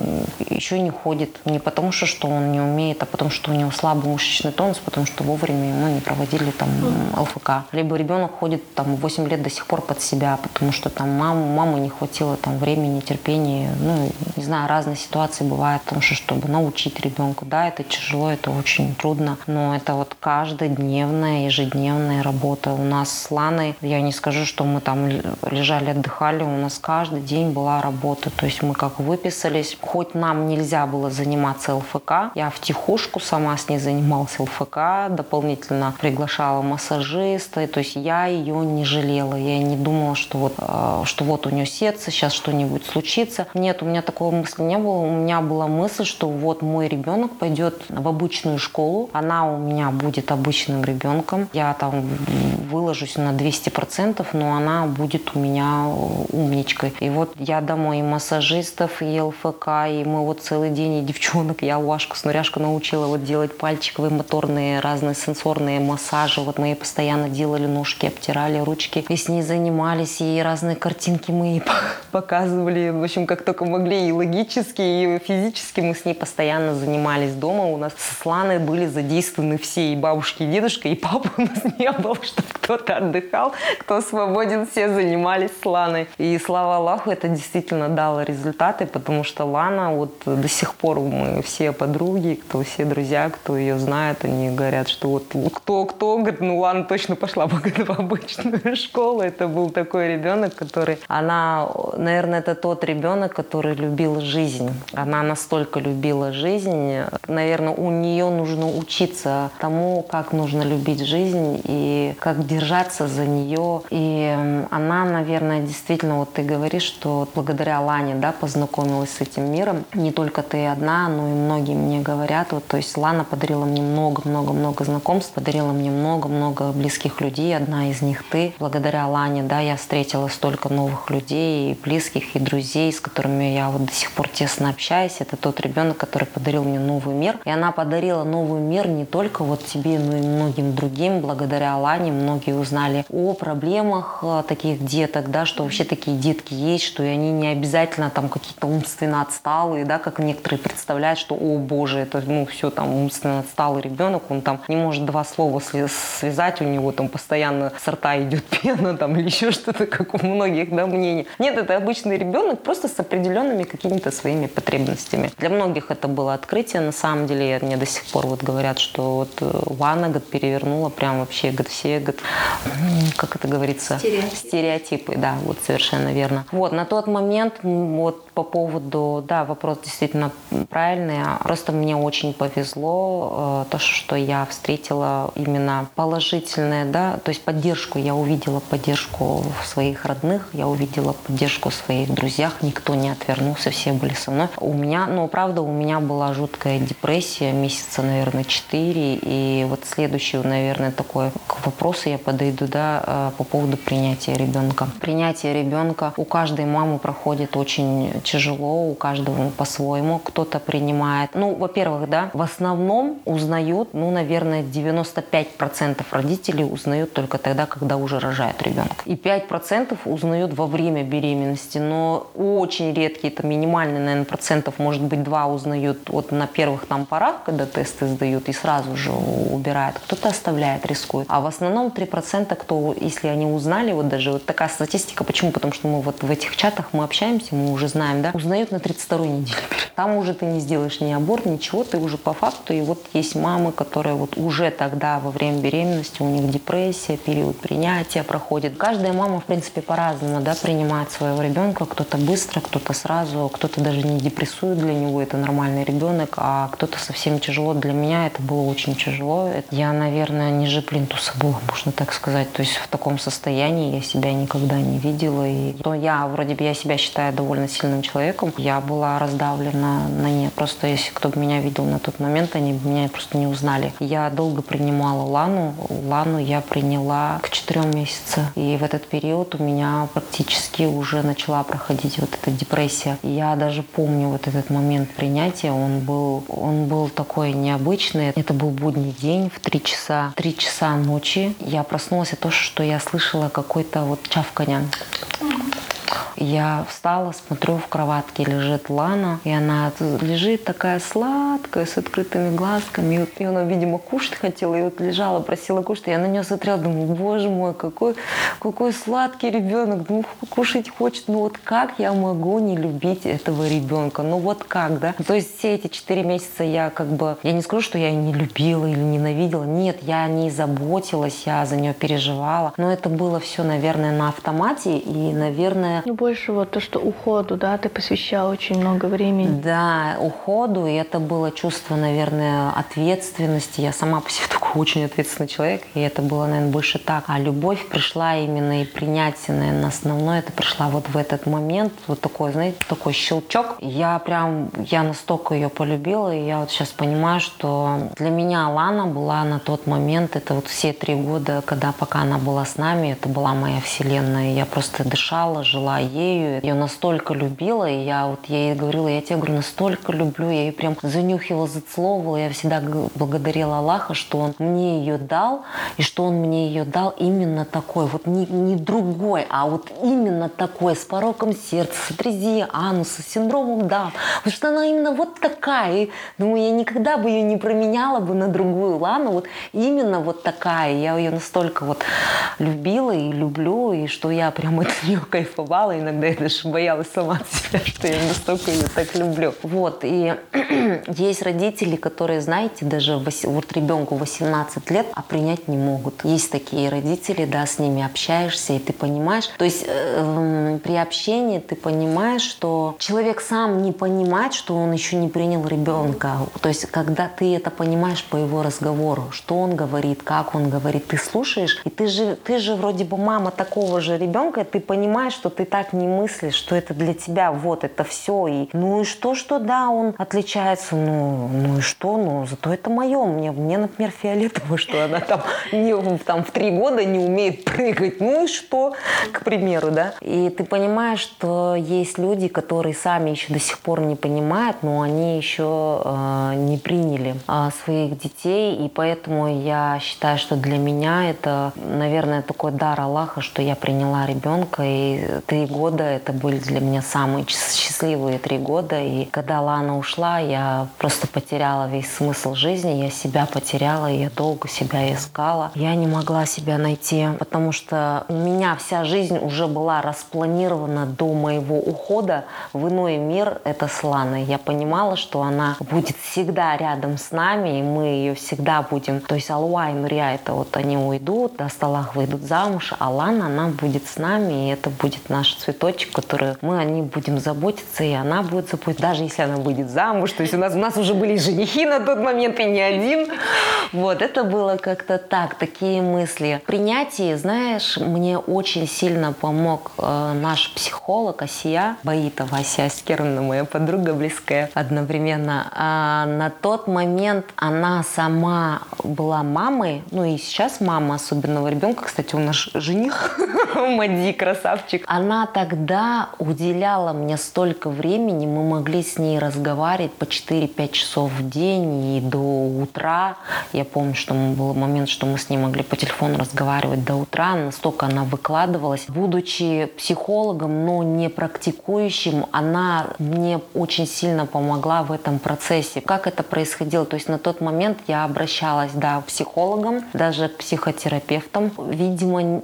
еще не ходит. Не потому что, что он не умеет, а потому что у него слабый мышечный тонус, потому что вовремя ему не проводили там ЛФК. Либо ребенок ходит там 8 лет до сих пор под себя, потому что там маму, маму не хватило там времени, терпения. Ну, не знаю, разные ситуации бывают, потому что чтобы научить ребенка, да, это тяжело, это очень трудно, но это вот каждодневная, ежедневная работа. У нас с Ланой, я не скажу, что мы там лежали, отдыхали, у нас каждый день была работа. То есть мы как выписались, хоть нам нельзя было заниматься ЛФК, я в тихушку сама с ней занимался ЛФК, дополнительно приглашала массажиста, то есть я ее не жалела, я не думала, что вот, э, что вот у нее сердце, сейчас что-нибудь случится. Нет, у меня такого мысли не было, у меня была мысль, что вот мой ребенок пойдет в обычную школу, она у меня будет обычным ребенком, я там выложусь на 200%, но она будет у меня умничкой. И вот я домой и массажистов, и ЛФК, и мы вот целый день, и девчонок, я Вашку Снуряшку научила вот делать пальчиковые, моторные, разные сенсорные массажи. Вот мы ей постоянно делали ножки, обтирали ручки, и с ней занимались, и разные картинки мы показывали, в общем, как только могли, и логически, и физически мы с ней постоянно занимались дома. У нас с Ланой были задействованы все, и бабушки, и дедушка, и папа у нас не было, чтобы кто-то отдыхал, кто свободен, все занимались с Ланой. И слава Аллаху, это действительно дало результаты, потому что Лана, вот до сих пор мы все подруги, кто все друзья, кто ее знает, они говорят, что вот кто-кто, говорит, ну Лана точно пошла бы в обычную школу. Это был такой ребенок, который... Она, наверное, это тот ребенок, который любил жизнь. Она настолько любила жизнь. Наверное, у нее нужно учиться тому, как нужно любить жизнь и как держаться за нее. И она, наверное, действительно, вот ты говоришь, что благодаря Лане, да, познакомилась с этим миром. Не только ты одна но и многие мне говорят, вот, то есть Лана подарила мне много-много-много знакомств, подарила мне много-много близких людей, одна из них ты. Благодаря Лане, да, я встретила столько новых людей, и близких, и друзей, с которыми я вот до сих пор тесно общаюсь. Это тот ребенок, который подарил мне новый мир. И она подарила новый мир не только вот тебе, но и многим другим. Благодаря Лане многие узнали о проблемах э, таких деток, да, что вообще такие детки есть, что и они не обязательно там какие-то умственно отсталые, да, как некоторые представляют, что, о боже, это, ну, все там умственно отсталый ребенок, он там не может два слова связать, у него там постоянно с рта идет пена там или еще что-то, как у многих, да, мнений. Нет, это обычный ребенок просто с определенными какими-то своими потребностями. Для многих это было открытие, на самом деле, мне до сих пор вот говорят, что вот э, Ванна, год перевернула прям вообще, год все, год, как это говорится? Стереотипы. Стереотипы, да, вот совершенно верно. Вот, на тот момент, вот по поводу, да, вопрос действительно правильный, просто мне очень повезло, э, то, что я встретила именно положительное, да, то есть поддержку, я увидела поддержку в своих родных, я увидела поддержку в своих друзьях, никто не отвернулся, все были со мной. У меня, ну, правда, у меня была жуткая депрессия, месяца, наверное, 4, и вот следующий, наверное, такой к вопросу я подойду, да, э, по поводу принятия ребенка. Принятие ребенка у каждой мамы проходит очень тяжело, у каждого по-своему. Кто-то принимает, ну, во-первых, да, в основном узнают, ну, наверное, 95% родителей узнают только тогда, когда уже рожают ребенка. И 5% узнают во время беременности, но очень редкие, это минимальный, наверное, процентов, может быть, два узнают вот на первых там порах, когда тесты сдают, и сразу же убирают. Кто-то оставляет, рискует. А в основном 3%, кто, если они узнали, вот даже вот такая статистика, почему? Потому что мы вот в этих чатах мы общаемся, мы уже знаем, да, узнают на 32-й неделе. Там уже ты не сделаешь ни аборт, ничего, ты уже по факту. И вот есть мамы, которые вот уже тогда во время беременности, у них депрессия, период принятия проходит. Каждая мама, в принципе, по-разному, да, принимает своего ребенка. Кто-то быстро, кто-то сразу, кто-то даже не депрессует, для него это нормальный ребенок, а кто-то совсем тяжело. Для меня это было очень тяжело. Я, наверное, ниже плинтуса была, можно так сказать. То есть в таком состоянии я себя никогда не видела. И то я, вроде бы, я себя считаю довольно сильным человеком. Я была раздавлена на ней. Просто если кто бы меня видел на тот момент, они бы меня просто не узнали. Я долго принимала Лану. Лану я приняла к четырем месяцам. И в этот период у меня практически уже начала проходить вот эта депрессия. Я даже помню вот этот момент принятия. Он был, он был такой необычный. Это был будний день в три часа, три часа ночи. Я проснулась от того, что я слышала какой-то вот чавканье. Я встала, смотрю, в кроватке лежит Лана, и она лежит такая сладкая, с открытыми глазками. И она, видимо, кушать хотела, и вот лежала, просила кушать. Я на нее смотрела, думаю, боже мой, какой, какой сладкий ребенок, думаю, кушать хочет. Ну вот как я могу не любить этого ребенка? Ну вот как, да? То есть все эти четыре месяца я как бы, я не скажу, что я ее не любила или ненавидела. Нет, я о ней заботилась, я за нее переживала. Но это было все, наверное, на автомате. И, наверное, ну, больше вот то, что уходу, да, ты посвящал очень много времени. Да, уходу, и это было чувство, наверное, ответственности. Я сама по себе такой очень ответственный человек, и это было, наверное, больше так. А любовь пришла именно и принятие, наверное, основное, это пришла вот в этот момент, вот такой, знаете, такой щелчок. Я прям, я настолько ее полюбила, и я вот сейчас понимаю, что для меня Лана была на тот момент, это вот все три года, когда пока она была с нами, это была моя вселенная. Я просто дышала, жила ею. Я настолько любила, и я вот ей говорила, я тебя, говорю, настолько люблю, я ее прям занюхивала, зацеловывала. Я всегда благодарила Аллаха, что Он мне ее дал, и что Он мне ее дал именно такой, вот не, не другой, а вот именно такой, с пороком сердца, с атрезией ануса, с синдромом Даун. Потому что она именно вот такая. И, думаю, я никогда бы ее не променяла бы на другую Лану. Вот именно вот такая. Я ее настолько вот любила и люблю, и что я прям от нее кайфовала иногда я даже боялась сама себя, что я настолько ее так люблю. Вот, и есть родители, которые, знаете, даже вот ребенку 18 18 лет, а принять не могут. Есть такие родители, да, с ними общаешься, и ты понимаешь. То есть э, при общении ты понимаешь, что человек сам не понимает, что он еще не принял ребенка. То есть когда ты это понимаешь по его разговору, что он говорит, как он говорит, ты слушаешь, и ты же, ты же вроде бы мама такого же ребенка, ты понимаешь, что ты так не мыслишь, что это для тебя вот это все. И ну и что, что да, он отличается, ну, ну и что, ну зато это мое. Мне, мне, например, фиолетово, что она там, не, там в три года не умеет прыгать. Ну и что, к примеру, да. И ты понимаешь, что есть люди, которые сами еще до сих пор не понимают, но они еще э, не приняли э, своих детей, и поэтому я считаю, что для меня это, наверное, такой дар Аллаха, что я приняла ребенка, и три года. Это были для меня самые счастливые три года, и когда Лана ушла, я просто потеряла весь смысл жизни, я себя потеряла, я долго себя искала, я не могла себя найти, потому что у меня вся жизнь уже была распланирована до моего ухода в иной мир, это с Ланой. Я понимала, что она будет всегда рядом с нами, и мы ее всегда будем... То есть Алуа и Нурия, это вот они уйдут, до столах выйдут замуж, а Лана, она будет с нами, и это будет наш цветочек, который мы о ней будем заботиться, и она будет заботиться, даже если она будет замуж. То есть у нас, у нас уже были женихи на тот момент, и не один. Вот, это было как-то так, такие мысли. В принятии, знаешь, мне очень сильно помог э, наш психолог Асия Баитова, Асия Скерна, моя подруга близкая одновременно. А на тот момент она сама была мамой, ну и сейчас мама особенного ребенка, кстати, у нас жених Мади, красавчик. Она тогда уделяла мне столько времени, мы могли с ней разговаривать по 4-5 часов в день и до утра. Я помню, что был момент, что мы с ней могли по телефону разговаривать до утра. Настолько она выкладывалась. Будучи психологом, но не практикующим, она мне очень сильно помогла в этом процессе. Как это происходило? То есть на тот момент я обращалась, да, к психологам, даже к психотерапевтам. Видимо,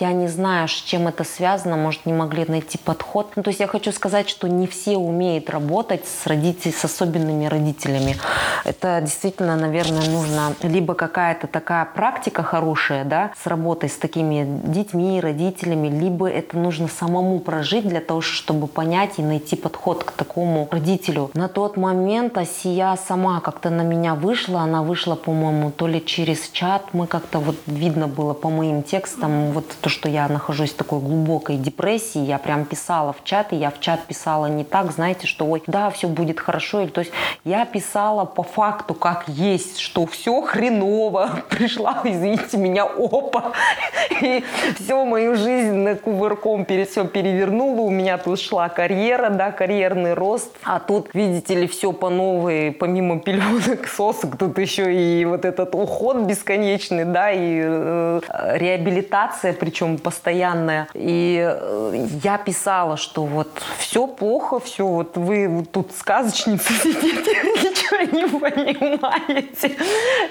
я не знаю, с чем это связано, может, не могли найти подход. Ну, то есть я хочу сказать, что не все умеют работать с родителями, с особенными родителями. Это действительно, наверное, нужно либо какая-то такая практика хорошая, да, с работой с такими детьми, родителями, либо это нужно самому прожить для того, чтобы понять и найти подход к такому родителю. На тот момент Асия сама как-то на меня вышла, она вышла, по-моему, то ли через чат, мы как-то вот видно было по моим текстам, вот то, что я нахожусь в такой глубокой депрессии, я прям писала в чат, и я в чат писала не так, знаете, что ой, да, все будет хорошо, или то есть я писала по факту, как есть, что все хреново, пришла, извините меня, опа, и всю мою жизнь на кувырком все перевернула, у меня тут шла карьера, да, карьерный рост, а тут, видите ли, все по новой, помимо пеленок, сосок, тут еще и вот этот уход бесконечный, да, и э, реабилитация, причем постоянная. И э, я писала, что вот все плохо, все, вот вы тут сказочница сидите, ничего не понимаете.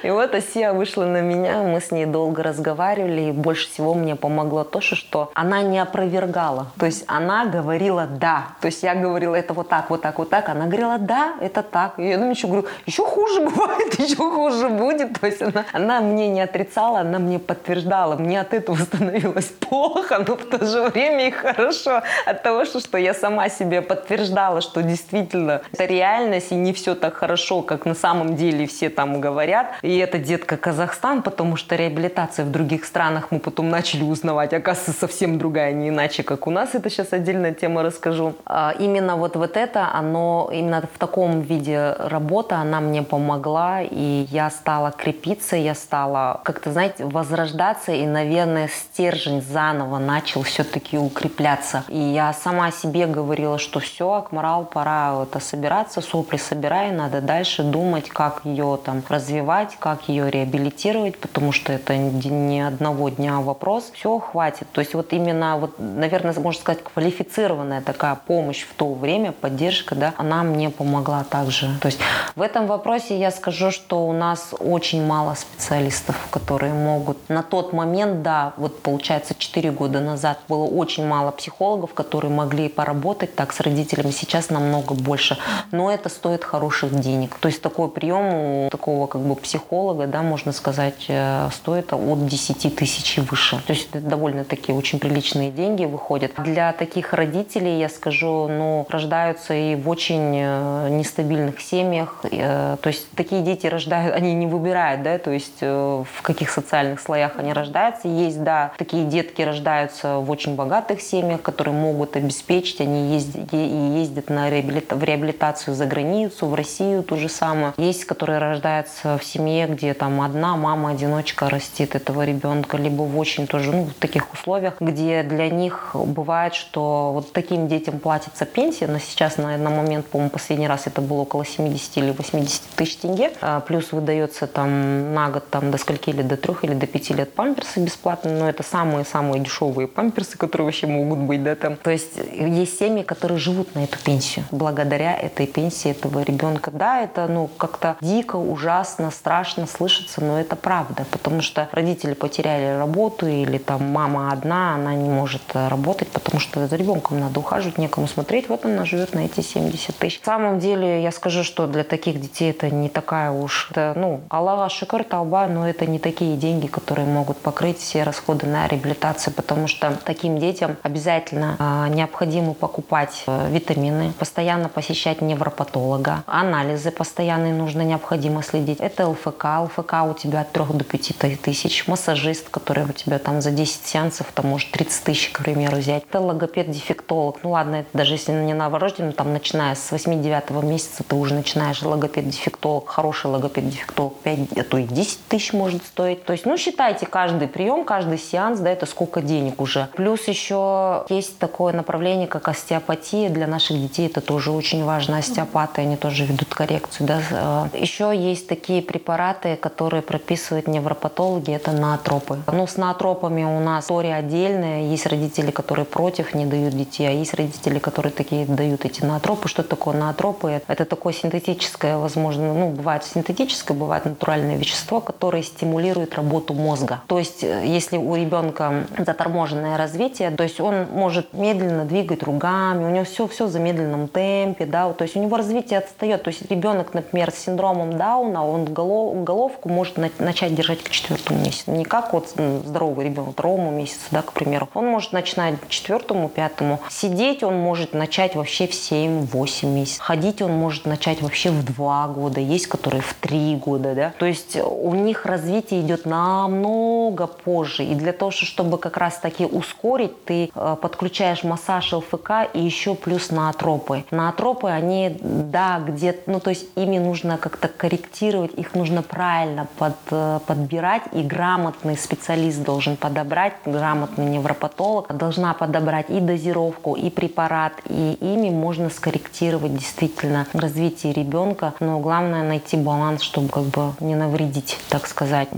И вот Асия вышла на меня, мы с ней долго разговаривали, и больше всего мне помогло то, что она не опровергала. То есть она говорила «да». То есть я говорила «это вот так, вот так, вот так». Она говорила «да, это так». И я думаю, еще говорю «еще хуже бывает, еще хуже будет». То есть она, она мне не отрицала, она мне подтверждала. Мне от этого становилось плохо, но в то же время и хорошо от того, что, что я сама себе подтверждала, что действительно это реальность, и не все так хорошо, как на самом деле все там говорят. И это, детка, Казахстан, потому что реабилитация в других странах мы потом начали узнавать, оказывается, совсем другая, не иначе, как у нас. Это сейчас отдельная тема расскажу. А именно вот, вот это, оно именно в таком виде работа, она мне помогла, и я стала крепиться, я стала как-то, знаете, возрождаться, и, наверное, стержень заново начал все-таки укрепляться. И я сама себе говорила, что все, Акмарал, пора это собираться, сопли собирай, надо дальше думать, как ее там развивать, как ее реабилитировать, потому что это не одного дня вопрос. Все, хватит. То есть вот именно, вот, наверное, можно сказать, квалифицированная такая помощь в то время, поддержка, да, она мне помогла также. То есть в этом вопросе я скажу, что у нас очень мало специалистов, которые могут на тот момент, да, вот получается 4 года назад было очень мало психологов, которые могли поработать так с родителями. Сейчас намного больше. Но это стоит хороших денег. То есть такой прием у такого как бы психолога да, можно сказать, э, стоит от 10 тысяч и выше. То есть это довольно-таки очень приличные деньги выходят. Для таких родителей, я скажу, ну, рождаются и в очень э, нестабильных семьях. То есть такие дети рождают, они не выбирают, да, то есть в каких социальных слоях они рождаются. Есть, да, такие детки рождаются в очень богатых семьях, которые могут обеспечить, они ездят, ездят на реабилита, в реабилитацию за границу, в Россию ту же самую. Есть, которые рождаются в семье, где там одна мама-одиночка растит этого ребенка, либо в очень тоже, ну, в таких условиях, где для них бывает, что вот таким детям платится пенсия, но сейчас на, на момент, по-моему, последний раз это было около 70 или 80 тысяч тенге, а плюс выдается там на год там до скольки или до трех или до пяти лет памперсы бесплатно, но это самые-самые дешевые памперсы, которые вообще могут быть, да, там. То есть есть семьи, которые живут на эту пенсию благодаря этой пенсии этого ребенка. Да, это, ну, как-то дико, ужасно, страшно слышится, но это правда, потому что родители потеряли работу или там мама одна, она не может работать, потому что за ребенком надо ухаживать, некому смотреть, вот она живет на эти 70 тысяч. На самом деле, я скажу, что для таких детей это не такая уж, это, ну, Аллах шикар талба, но это не такие деньги, которые могут покрыть все расходы на реабилитацию, потому что таким детям обязательно э, необходимо покупать э, витамины, постоянно посещать невропатолога, анализы постоянные нужно, необходимо следить. Это ЛФК, ЛФК у тебя от 3 до 5 тысяч, массажист, который у тебя там за 10 сеансов, там может 30 тысяч, к примеру, взять. Это логопед-дефектолог, ну ладно, это даже если не новорожденный, там начиная с 8-9 месяца ты уже начинаешь логопед-дефектолог, хороший логопед-дефектолог 5, а то и 10 тысяч может стоить. То есть, ну считайте каждый прием, каждый сеанс, да, это сколько денег уже. Плюс еще есть такое направление, как остеопатия. Для наших детей это тоже очень важно. Остеопаты, они тоже ведут коррекцию. Да. Э, еще есть такие препараты, которые прописывают невропатологи, это наотропы. Ну, с наотропами у нас история отдельная. Есть родители, которые против, не дают детей, а есть родители, которые такие дают эти наотропы. Что такое наотропы? Это такое синтетическое, возможно, ну, бывает синтетическое, бывает натуральное вещество, которое стимулирует работу мозга. То есть, э, если у ребенка заторможенное развитие, то есть он может медленно двигать ругами, у него все, все в замедленном темпе, да, то есть у него развитие отстает. То есть ребенок, например, с синдромом Дауна, он голов, головку может начать держать к четвертому месяцу. Не как вот здоровый ребенок, второму месяцу, да, к примеру. Он может начинать к четвертому, пятому. Сидеть он может начать вообще в 7-8 месяцев. Ходить он может начать вообще в 2 года. Есть, которые в 3 года, да. То есть у них развитие идет намного позже. И для того, чтобы как раз таки ускорить, ты подключаешь массаж ЛФК и еще плюс наотропы. Наотропы, они, да, где ну то есть ими нужно как-то корректировать, их нужно правильно под, э, подбирать, и грамотный специалист должен подобрать, грамотный невропатолог должна подобрать и дозировку, и препарат, и ими можно скорректировать действительно развитие ребенка, но главное найти баланс, чтобы как бы не навредить, так сказать.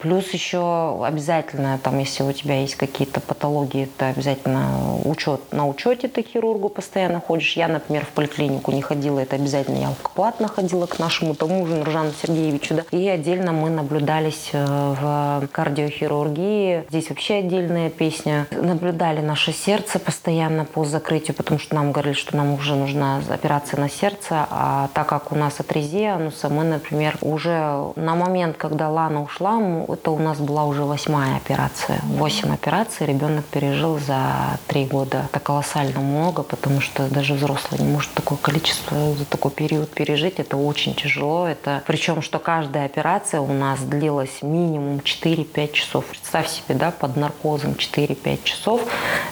Плюс еще обязательно, там, если у тебя есть какие-то патологии, это обязательно учет. На учете ты хирургу постоянно ходишь. Я, например, в поликлинику не ходила, это обязательно я платно ходила к нашему тому же Нуржану Сергеевичу. Да. И отдельно мы наблюдались э, в кардиохирургии. Здесь вообще отдельная песня. Наблюдали наше сердце постоянно по закрытию, потому что нам говорили, что нам уже нужна операция на сердце. А так как у нас атрезия ануса, мы, например, уже на момент, когда Лана ушла, это у нас была уже восьмая операция. Восемь операций ребенок пережил за три года. Это колоссально много, потому что даже взрослый не может такое количество за такой период пережить. Это очень тяжело. Это причем, что каждая операция у нас длилась минимум 4-5 часов. Представь себе, да, под наркозом 4-5 часов.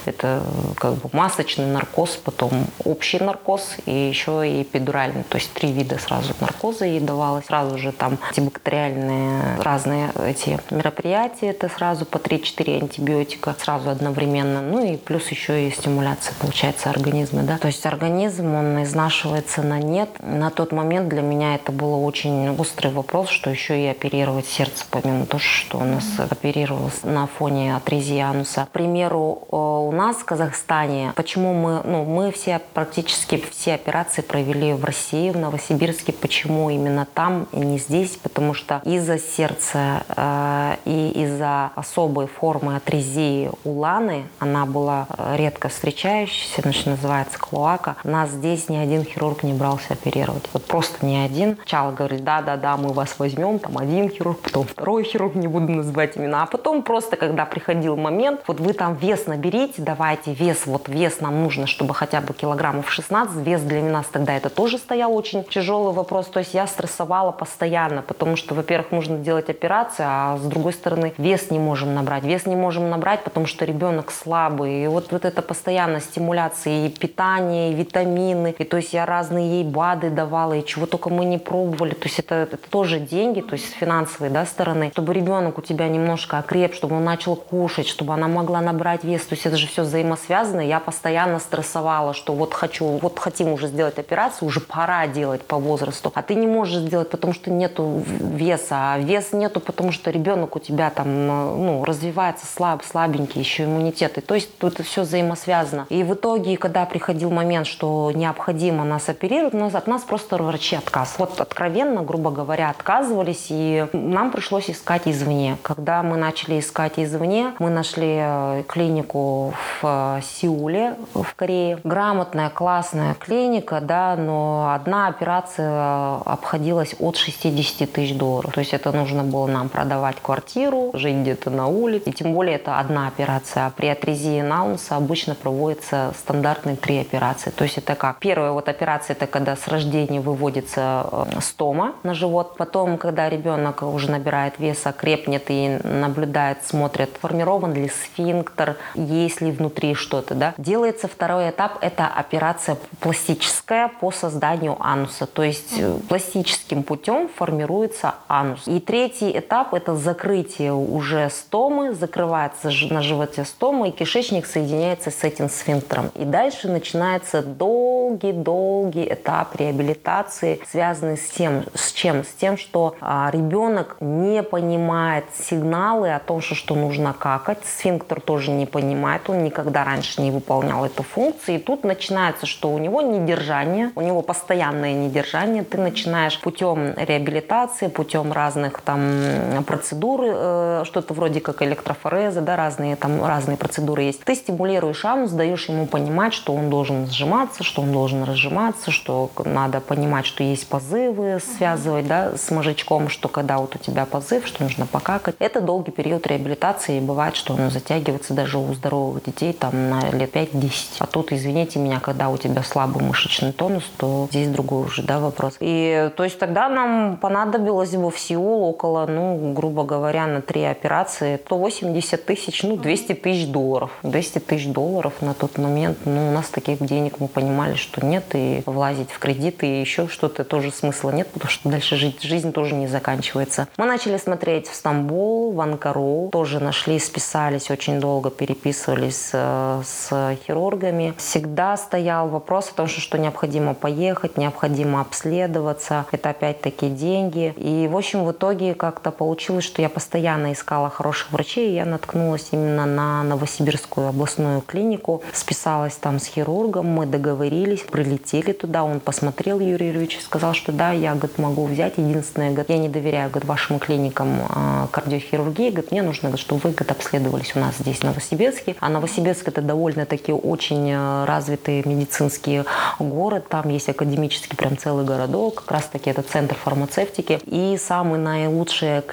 Это как бы масочный наркоз, потом общий наркоз и еще и эпидуральный. То есть три вида сразу наркоза ей давалось. Сразу же там антибактериальные разные эти мероприятия. Это сразу по 3-4 антибиотика сразу одновременно. Ну и плюс еще и стимуляция получается организма. Да? То есть организм, он изнашивается на нет. На тот момент для меня это был очень острый вопрос, что еще и оперировать сердце, помимо того, что у нас оперировалось на фоне атрезии ануса. К примеру, э, у нас в Казахстане, почему мы, ну, мы все, практически все операции провели в России, в Новосибирске. Почему именно там и не здесь? Потому что из-за сердца э, и из-за особой формы атрезии у Ланы, она была э, редко встречающаяся, значит, называется клоака, нас здесь ни один хирург не брался оперировать. Вот просто ни один. Сначала говорили, да-да-да, мы вас возьмем, там один хирург, потом второй хирург, не буду называть имена, а потом просто, когда приходил момент, вот вы там вес наберите, давайте вес, вот вес нам нужно, чтобы хотя бы килограммов 16, вес для нас тогда это тоже стоял очень тяжелый вопрос, то есть я стрессовала постоянно, потому что, во-первых, нужно делать операцию, а с другой стороны, вес не можем набрать, вес не можем набрать, потому что ребенок слабый, и вот, вот это постоянно стимуляция и питание, и витамины, и то есть я разные ей БАДы давала, и чего только мы не пробовали, то есть это, это тоже деньги, то есть с финансовой да, стороны, чтобы ребенок у тебя немножко окреп, чтобы он начал кушать, чтобы она могла набрать вес, то есть это же все взаимосвязано, я постоянно стрессовала, что вот хочу, вот хотим уже сделать операцию, уже пора делать по возрасту, а ты не можешь сделать, потому что нету веса, а вес нету, потому что ребенок у тебя там, ну, развивается слаб, слабенький, еще иммунитет, и то есть тут все взаимосвязано. И в итоге, когда приходил момент, что необходимо нас оперировать, нас, от нас просто врачи отказ. Вот откровенно, грубо говоря, отказывались, и нам пришлось искать извне. Когда мы начали искать извне, мы нашли э, клинику в э, Сеуле, в Корее. Грамотная, классная клиника, да, но одна операция обходилась от 60 тысяч долларов. То есть это нужно было нам продавать квартиру, жить где-то на улице. И тем более это одна операция. А при атрезии наунса обычно проводятся стандартные три операции. То есть это как? Первая вот операция, это когда с рождения выводится э, стома на живот. Потом, когда ребенок уже набирает веса, крепнет и наблюдает, смотрит, формирован ли сфинктер, есть ли внутри что-то, да. Делается второй этап, это операция пластическая по созданию ануса, то есть э, пластическим путем формируется анус. И третий этап это закрытие уже стомы, закрывается на животе стома, и кишечник соединяется с этим сфинктером. И дальше начинается долгий-долгий этап реабилитации, связанный с тем, с чем? С тем, что а, ребенок не понимает сигналы о том, что, что нужно какать, сфинктер тоже не понимает, он никогда раньше не выполнял эту функцию. И тут начинается, что у него недержание, у него постоянное недержание. Ты начинаешь путем реабилитации, путем разных там процедур, э, что-то вроде как электрофореза, да, разные там разные процедуры есть. Ты стимулируешь анус, даешь ему понимать, что он должен сжиматься, что он должен разжиматься, что надо понимать, что есть позывы, связывать, да, с мозжечком, что когда вот у тебя позыв, что нужно покакать. Это долгий период реабилитации, и бывает, что он затягивается даже у здоровых детей детей там на лет 5-10. А тут, извините меня, когда у тебя слабый мышечный тонус, то здесь другой уже, да, вопрос. И то есть тогда нам понадобилось бы в Сеул около, ну, грубо говоря, на три операции 180 тысяч, ну, 200 тысяч долларов. 200 тысяч долларов на тот момент, ну, у нас таких денег мы понимали, что нет, и влазить в кредиты и еще что-то тоже смысла нет, потому что дальше жить, жизнь тоже не заканчивается. Мы начали смотреть в Стамбул, в Анкару, тоже нашли, списались, очень долго переписывались с хирургами. Всегда стоял вопрос о том, что, что необходимо поехать, необходимо обследоваться. Это опять-таки деньги. И, в общем, в итоге как-то получилось, что я постоянно искала хороших врачей. И я наткнулась именно на Новосибирскую областную клинику. Списалась там с хирургом, мы договорились, прилетели туда. Он посмотрел, Юрий Юрьевич, сказал, что да, я говорит, могу взять. Единственное, говорит, я не доверяю говорит, вашим клиникам а, кардиохирургии. Говорит, мне нужно, говорит, чтобы вы говорит, обследовались у нас здесь в Новосибирске. А Новосибирск это довольно-таки очень э, развитый медицинский город. Там есть академический прям целый городок. Как раз таки это центр фармацевтики. И самая наилучшая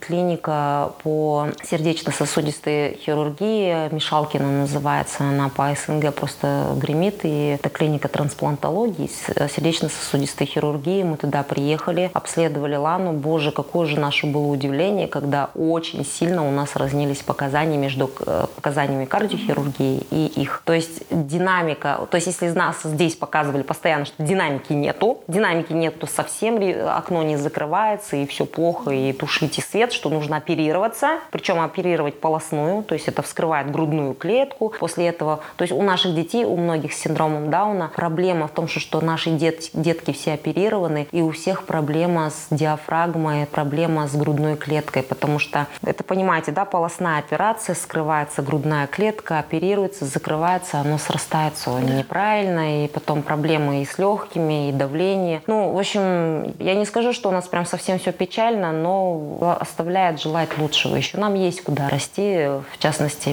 клиника по сердечно-сосудистой хирургии, Мишалкина называется, она по СНГ просто гремит. И это клиника трансплантологии, сердечно-сосудистой хирургии. Мы туда приехали, обследовали Лану. Боже, какое же наше было удивление, когда очень сильно у нас разнились показания между э, показаниями кардиохирургии хирургии и их. То есть динамика, то есть если нас здесь показывали постоянно, что динамики нету, динамики нету, совсем окно не закрывается и все плохо, и тушите свет, что нужно оперироваться, причем оперировать полостную, то есть это вскрывает грудную клетку. После этого, то есть у наших детей, у многих с синдромом Дауна, проблема в том, что, что наши дет, детки все оперированы, и у всех проблема с диафрагмой, проблема с грудной клеткой, потому что, это понимаете, да, полостная операция, скрывается грудная клетка, оперируется, закрывается, оно срастается неправильно, и потом проблемы и с легкими, и давление. Ну, в общем, я не скажу, что у нас прям совсем все печально, но оставляет желать лучшего. Еще нам есть куда расти, в частности,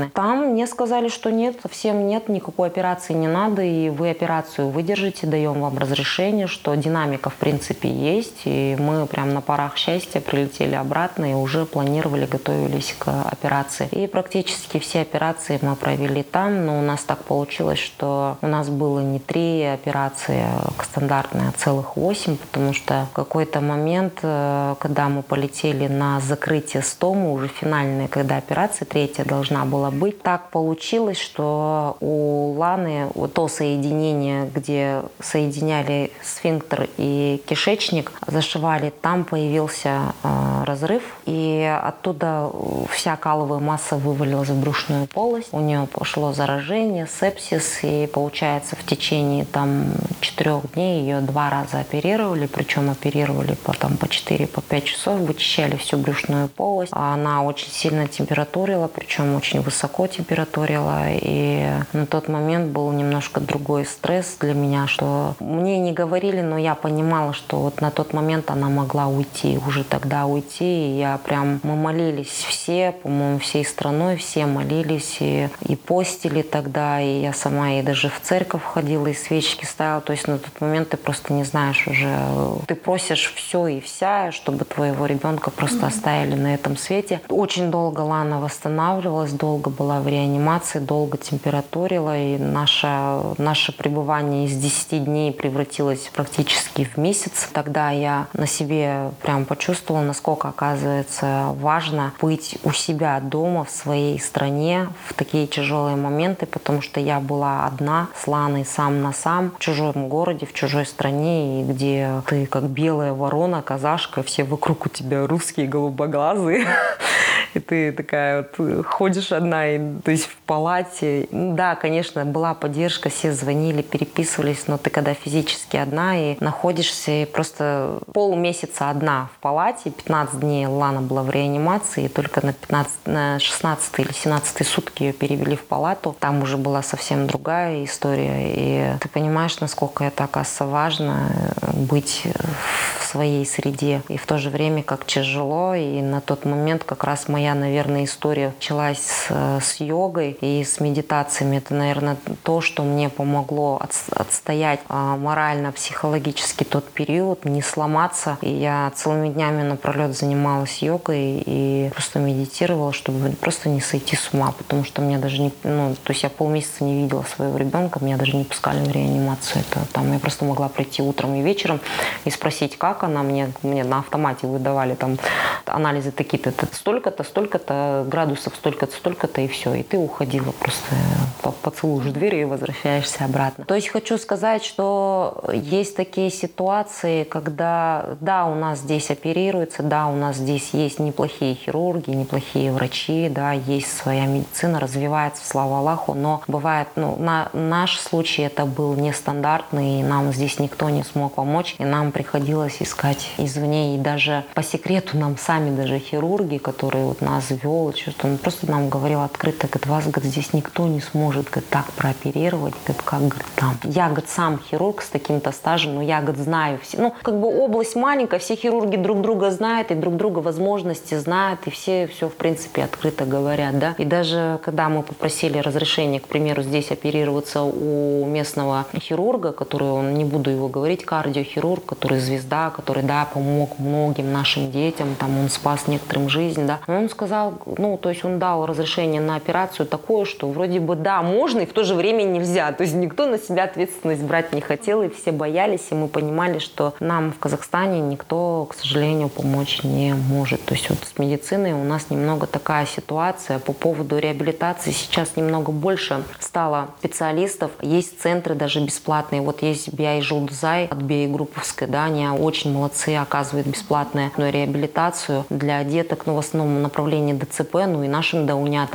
медицины. Там мне сказали, что нет, совсем нет, никакой операции не надо, и вы операцию выдержите, даем вам разрешение, что динамика, в принципе, есть, и мы прям на парах счастья прилетели обратно и уже планировали, готовились к операции. И практически все операции мы провели там, но у нас так получилось, что у нас было не три операции стандартные, а целых восемь, потому что в какой-то момент, э, когда мы полетели на закрытие стома, уже финальная, когда операция третья должна была быть, так получилось, что у Ланы вот то соединение, где соединяли сфинктер и кишечник, зашивали, там появился э, разрыв, и оттуда вся каловая масса вывалилась в брюшную полость. У нее пошло заражение, сепсис, и получается в течение там четырех дней ее два раза оперировали, причем оперировали потом по 4 по 5 часов, вычищали всю брюшную полость. Она очень сильно температурила, причем очень высоко температурила, и на тот момент был немножко другой стресс для меня, что мне не говорили, но я понимала, что вот на тот момент она могла уйти, уже тогда уйти, и я прям, мы молились все, по-моему, всей страной, все молились и, и постили тогда, и я сама и даже в церковь ходила, и свечки ставила, то есть на тот момент ты просто не знаешь уже, ты просишь все и вся, чтобы твоего ребенка просто mm-hmm. оставили на этом свете. Очень долго Лана восстанавливалась, долго была в реанимации, долго температурила, и наше, наше пребывание из 10 дней превратилось практически в месяц. Тогда я на себе прям почувствовала, насколько оказывается важно быть у себя дома, в своей стране в такие тяжелые моменты, потому что я была одна с Ланой сам на сам в чужом городе, в чужой стране, и где ты как белая ворона, казашка, все вокруг у тебя русские, голубоглазые. И ты такая вот ходишь одна, и, то есть в палате. Да, конечно, была поддержка, все звонили, переписывались, но ты когда физически одна и находишься и просто полмесяца одна в палате, 15 дней Лана была в реанимации, и только на, 15, на 16 или 17 сутки ее перевели в палату. Там уже была совсем другая история, и ты понимаешь, насколько это, оказывается, важно э, быть в своей среде. И в то же время, как тяжело, и на тот момент как раз моя, наверное, история началась с, с йогой и с медитациями. Это, наверное, то, что мне помогло от, отстоять а, морально, психологически тот период, не сломаться. И я целыми днями напролет занималась йогой и просто медитировала, чтобы просто не сойти с ума, потому что мне даже не, ну, то есть я полмесяца не видела своего ребенка, меня даже не пускали в реанимацию. Это там я просто могла прийти утром и вечером и спросить, как она мне, мне на автомате выдавали там анализы такие-то, столько-то, столько-то градусов, столько-то, столько-то, и все. И ты уходила просто, поцелуешь дверь и возвращаешься обратно. То есть хочу сказать, что есть такие ситуации, когда, да, у нас здесь оперируется, да, у нас здесь есть неплохие хирурги, неплохие врачи, да, есть своя медицина, развивается, слава Аллаху, но бывает, ну, на наш случай это был нестандартный, и нам здесь никто не смог помочь, и нам приходилось искать извне, и даже по секрету нам сами даже хирурги, которые вот нас вел, что он просто нам говорил открыто, говорит, вас говорит, здесь никто не сможет говорит, так прооперировать, говорит, как говорит, там. Я говорит, сам хирург с таким-то стажем, но я говорит, знаю все. Ну, как бы область маленькая, все хирурги друг друга знают и друг друга возможности знают, и все все, в принципе, открыто говорят, да. И даже когда мы попросили разрешения, к примеру, здесь оперироваться у местного хирурга, который, он, не буду его говорить, кардиохирург, который звезда, который, да, помог многим нашим детям, там, он спас некоторым жизнь, да, он сказал, ну, то есть он дал разрешение на операцию такое, что вроде бы да, можно и в то же время нельзя. То есть никто на себя ответственность брать не хотел, и все боялись, и мы понимали, что нам в Казахстане никто, к сожалению, помочь не может. То есть вот с медициной у нас немного такая ситуация по поводу реабилитации. Сейчас немного больше стало специалистов. Есть центры даже бесплатные. Вот есть Биай Желдзай от Биай Групповской, да, они очень молодцы, оказывают бесплатную реабилитацию для деток, ну, в основном направлении ДЦП, ну и нашим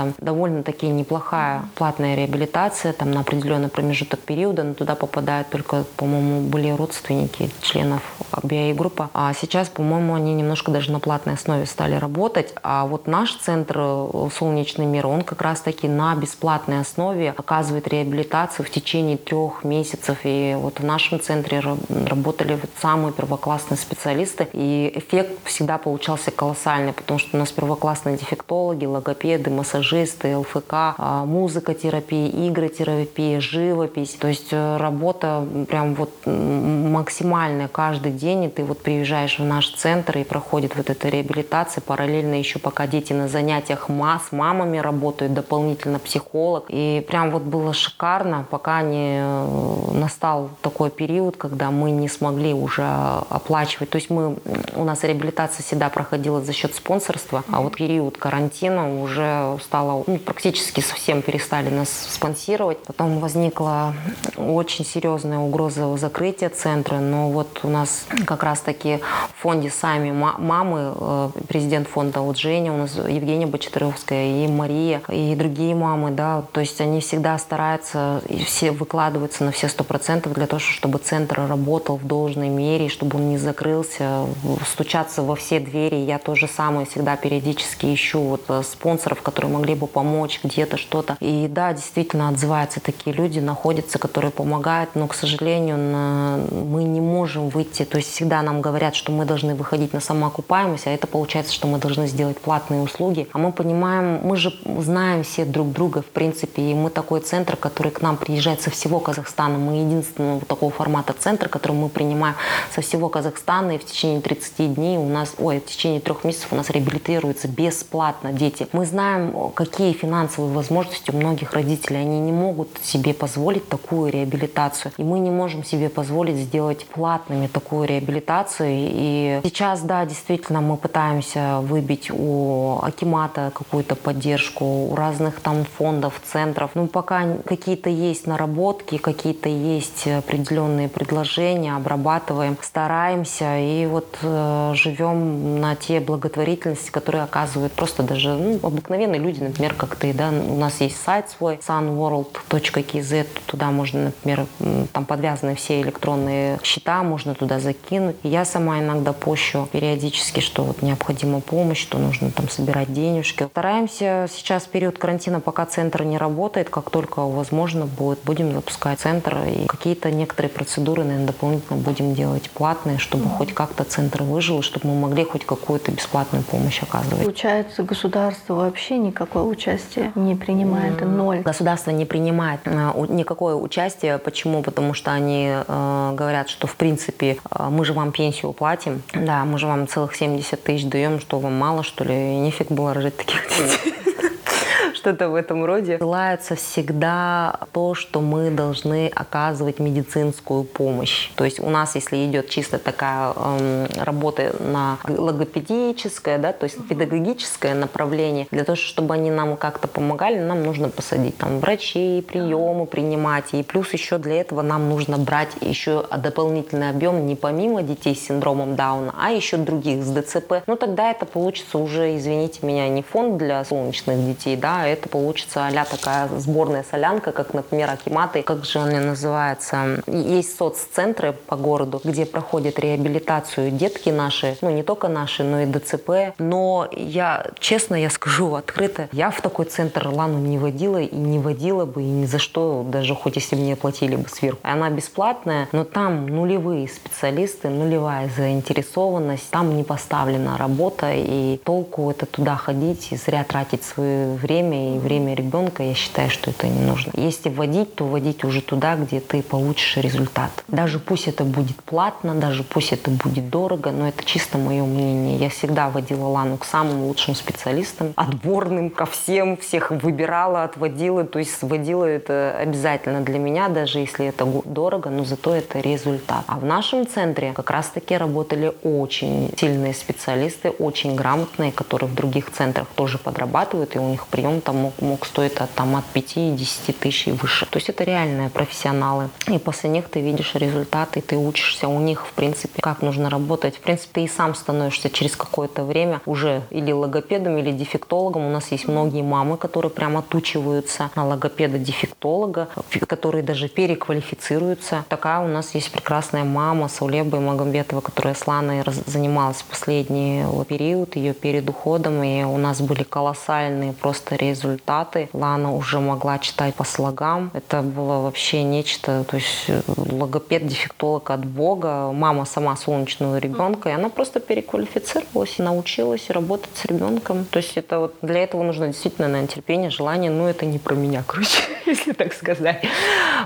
даунятам. Довольно-таки неплохая платная реабилитация там на определенный промежуток периода, но туда попадают только, по-моему, были родственники членов BI-группы. А сейчас, по-моему, они немножко даже на платной основе стали работать. А вот наш центр э, «Солнечный мир», он как раз-таки на бесплатной основе оказывает реабилитацию в течение трех месяцев. И вот в нашем центре работали вот самые первоклассные классные специалисты, и эффект всегда получался колоссальный, потому что у нас первоклассные дефектологи, логопеды, массажисты, ЛФК, а, музыкотерапия, игротерапия, живопись. То есть э, работа прям вот максимальная каждый день, и ты вот приезжаешь в наш центр и проходит вот эта реабилитация, параллельно еще пока дети на занятиях ма, мамами работают, дополнительно психолог. И прям вот было шикарно, пока не э, настал такой период, когда мы не смогли уже оплачивать. То есть мы, у нас реабилитация всегда проходила за счет спонсорства, а вот период карантина уже стало, ну, практически совсем перестали нас спонсировать. Потом возникла очень серьезная угроза закрытия центра, но вот у нас как раз-таки в фонде сами мамы, э, президент фонда вот Женя, у нас Евгения Бочетаровская и Мария, и другие мамы, да, то есть они всегда стараются, и все выкладываются на все сто процентов для того, чтобы центр работал в должной мере, чтобы он не закрылся, стучаться во все двери. Я тоже самое всегда периодически ищу вот э, спонсоров, которые могли бы помочь где-то что-то. И да, действительно отзываются такие люди, находятся, которые помогают, но, к сожалению, мы не можем выйти, то есть всегда нам говорят, что мы должны выходить на самоокупаемость, а это получается, что мы должны сделать платные услуги. А мы понимаем, мы же знаем все друг друга, в принципе, и мы такой центр, который к нам приезжает со всего Казахстана. Мы единственного такого формата центра, который мы принимаем со всего Казахстана, и в течение 30 дней у нас, ой, в течение трех месяцев у нас реабилитируются бесплатно дети. Мы знаем, какие финансовые возможности у многих родителей. Они не могут себе позволить такую реабилитацию. И мы не можем себе позволить сделать платными такую реабилитацию. И сейчас, да, действительно, мы пытаемся выбить у Акимата какую-то поддержку, у разных там фондов, центров. Ну, пока какие-то есть наработки, какие-то есть определенные предложения, обрабатываем, стараемся и вот э, живем на те благотворительности, которые оказывают просто даже ну, обыкновенные люди, например, как ты, да, у нас есть сайт свой sunworld.kz, туда можно, например, там подвязаны все электронные счета, можно туда закинуть. я сама иногда пощу периодически, что вот необходима помощь, что нужно там собирать денежки. Стараемся сейчас в период карантина, пока центр не работает, как только возможно будет, будем запускать центр и какие-то некоторые процедуры, наверное, дополнительно будем делать платные, чтобы хоть как-то центр выжил, чтобы мы могли хоть какую-то бесплатную помощь оказывать. Получается, государство вообще никакое участие не принимает, ноль. Государство не принимает э, никакое участие. Почему? Потому что они э, говорят, что в принципе э, мы же вам пенсию платим, да, мы же вам целых 70 тысяч даем, что вам мало, что ли, и нефиг было рожать таких детей что-то в этом роде. Ссылается всегда то, что мы должны оказывать медицинскую помощь. То есть у нас, если идет чисто такая эм, работа на логопедическое, да, то есть педагогическое направление, для того, чтобы они нам как-то помогали, нам нужно посадить там врачей, приемы принимать. И плюс еще для этого нам нужно брать еще дополнительный объем не помимо детей с синдромом Дауна, а еще других с ДЦП. Ну тогда это получится уже, извините меня, не фонд для солнечных детей, да, а это получится а такая сборная солянка, как, например, Акиматы, как же она называется. Есть соццентры по городу, где проходят реабилитацию детки наши, ну не только наши, но и ДЦП. Но я, честно, я скажу открыто, я в такой центр Лану не водила и не водила бы, и ни за что, даже хоть если мне платили бы сверху. Она бесплатная, но там нулевые специалисты, нулевая заинтересованность, там не поставлена работа, и толку это туда ходить и зря тратить свое время и время ребенка, я считаю, что это не нужно. Если вводить, то вводить уже туда, где ты получишь результат. Даже пусть это будет платно, даже пусть это будет дорого, но это чисто мое мнение. Я всегда водила Лану к самым лучшим специалистам, отборным ко всем, всех выбирала, отводила, то есть водила это обязательно для меня, даже если это дорого, но зато это результат. А в нашем центре как раз-таки работали очень сильные специалисты, очень грамотные, которые в других центрах тоже подрабатывают, и у них прием там мог, мог стоить от, там, от 5-10 тысяч и выше. То есть это реальные профессионалы. И после них ты видишь результаты, ты учишься у них, в принципе, как нужно работать. В принципе, ты и сам становишься через какое-то время уже или логопедом, или дефектологом. У нас есть многие мамы, которые прямо отучиваются на логопеда-дефектолога, которые даже переквалифицируются. Такая у нас есть прекрасная мама Саулеба Магомбетова, которая с Ланой занималась последний период, ее перед уходом, и у нас были колоссальные просто результаты результаты. Лана уже могла читать по слогам. Это было вообще нечто, то есть э, логопед, дефектолог от Бога. Мама сама солнечного ребенка, и она просто переквалифицировалась и научилась работать с ребенком. То есть это вот для этого нужно действительно, наверное, терпение, желание. Но это не про меня, короче, если так сказать.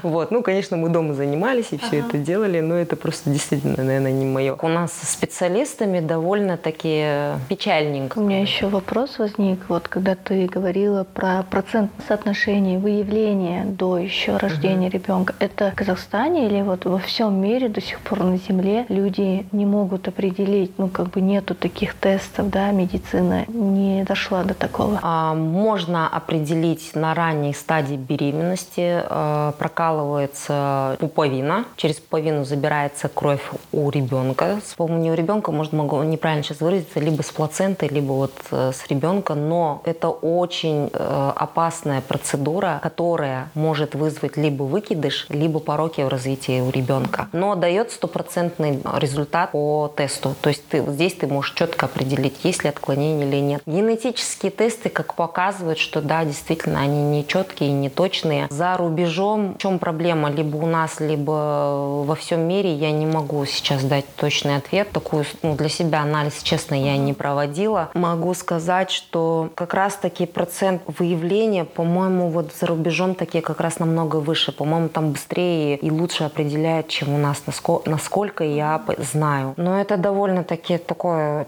Вот. Ну, конечно, мы дома занимались и все ага. это делали, но это просто действительно, наверное, не мое. У нас с специалистами довольно-таки печальненько. У меня еще вопрос возник, вот когда ты говорила про процент соотношения выявления до еще рождения угу. ребенка. Это в Казахстане или вот во всем мире до сих пор на Земле люди не могут определить, ну как бы нету таких тестов, да, медицина не дошла до такого? А, можно определить на ранней стадии беременности, э, прокалывается пуповина, через пуповину забирается кровь у ребенка. С помощью у ребенка, может, могу неправильно сейчас выразиться, либо с плацентой, либо вот э, с ребенка, но это очень э, опасная процедура, которая может вызвать либо выкидыш, либо пороки в развитии у ребенка. Но дает стопроцентный результат по тесту. То есть ты, здесь ты можешь четко определить, есть ли отклонение или нет. Генетические тесты, как показывают, что да, действительно, они не четкие, не точные. За рубежом в чем проблема? Либо у нас, либо во всем мире я не могу сейчас дать точный ответ. Такую ну, для себя анализ, честно, я не проводила. Могу сказать, что как раз-таки процент выявления, по-моему, вот за рубежом такие как раз намного выше. По-моему, там быстрее и лучше определяет, чем у нас, насколько я знаю. Но это довольно-таки такой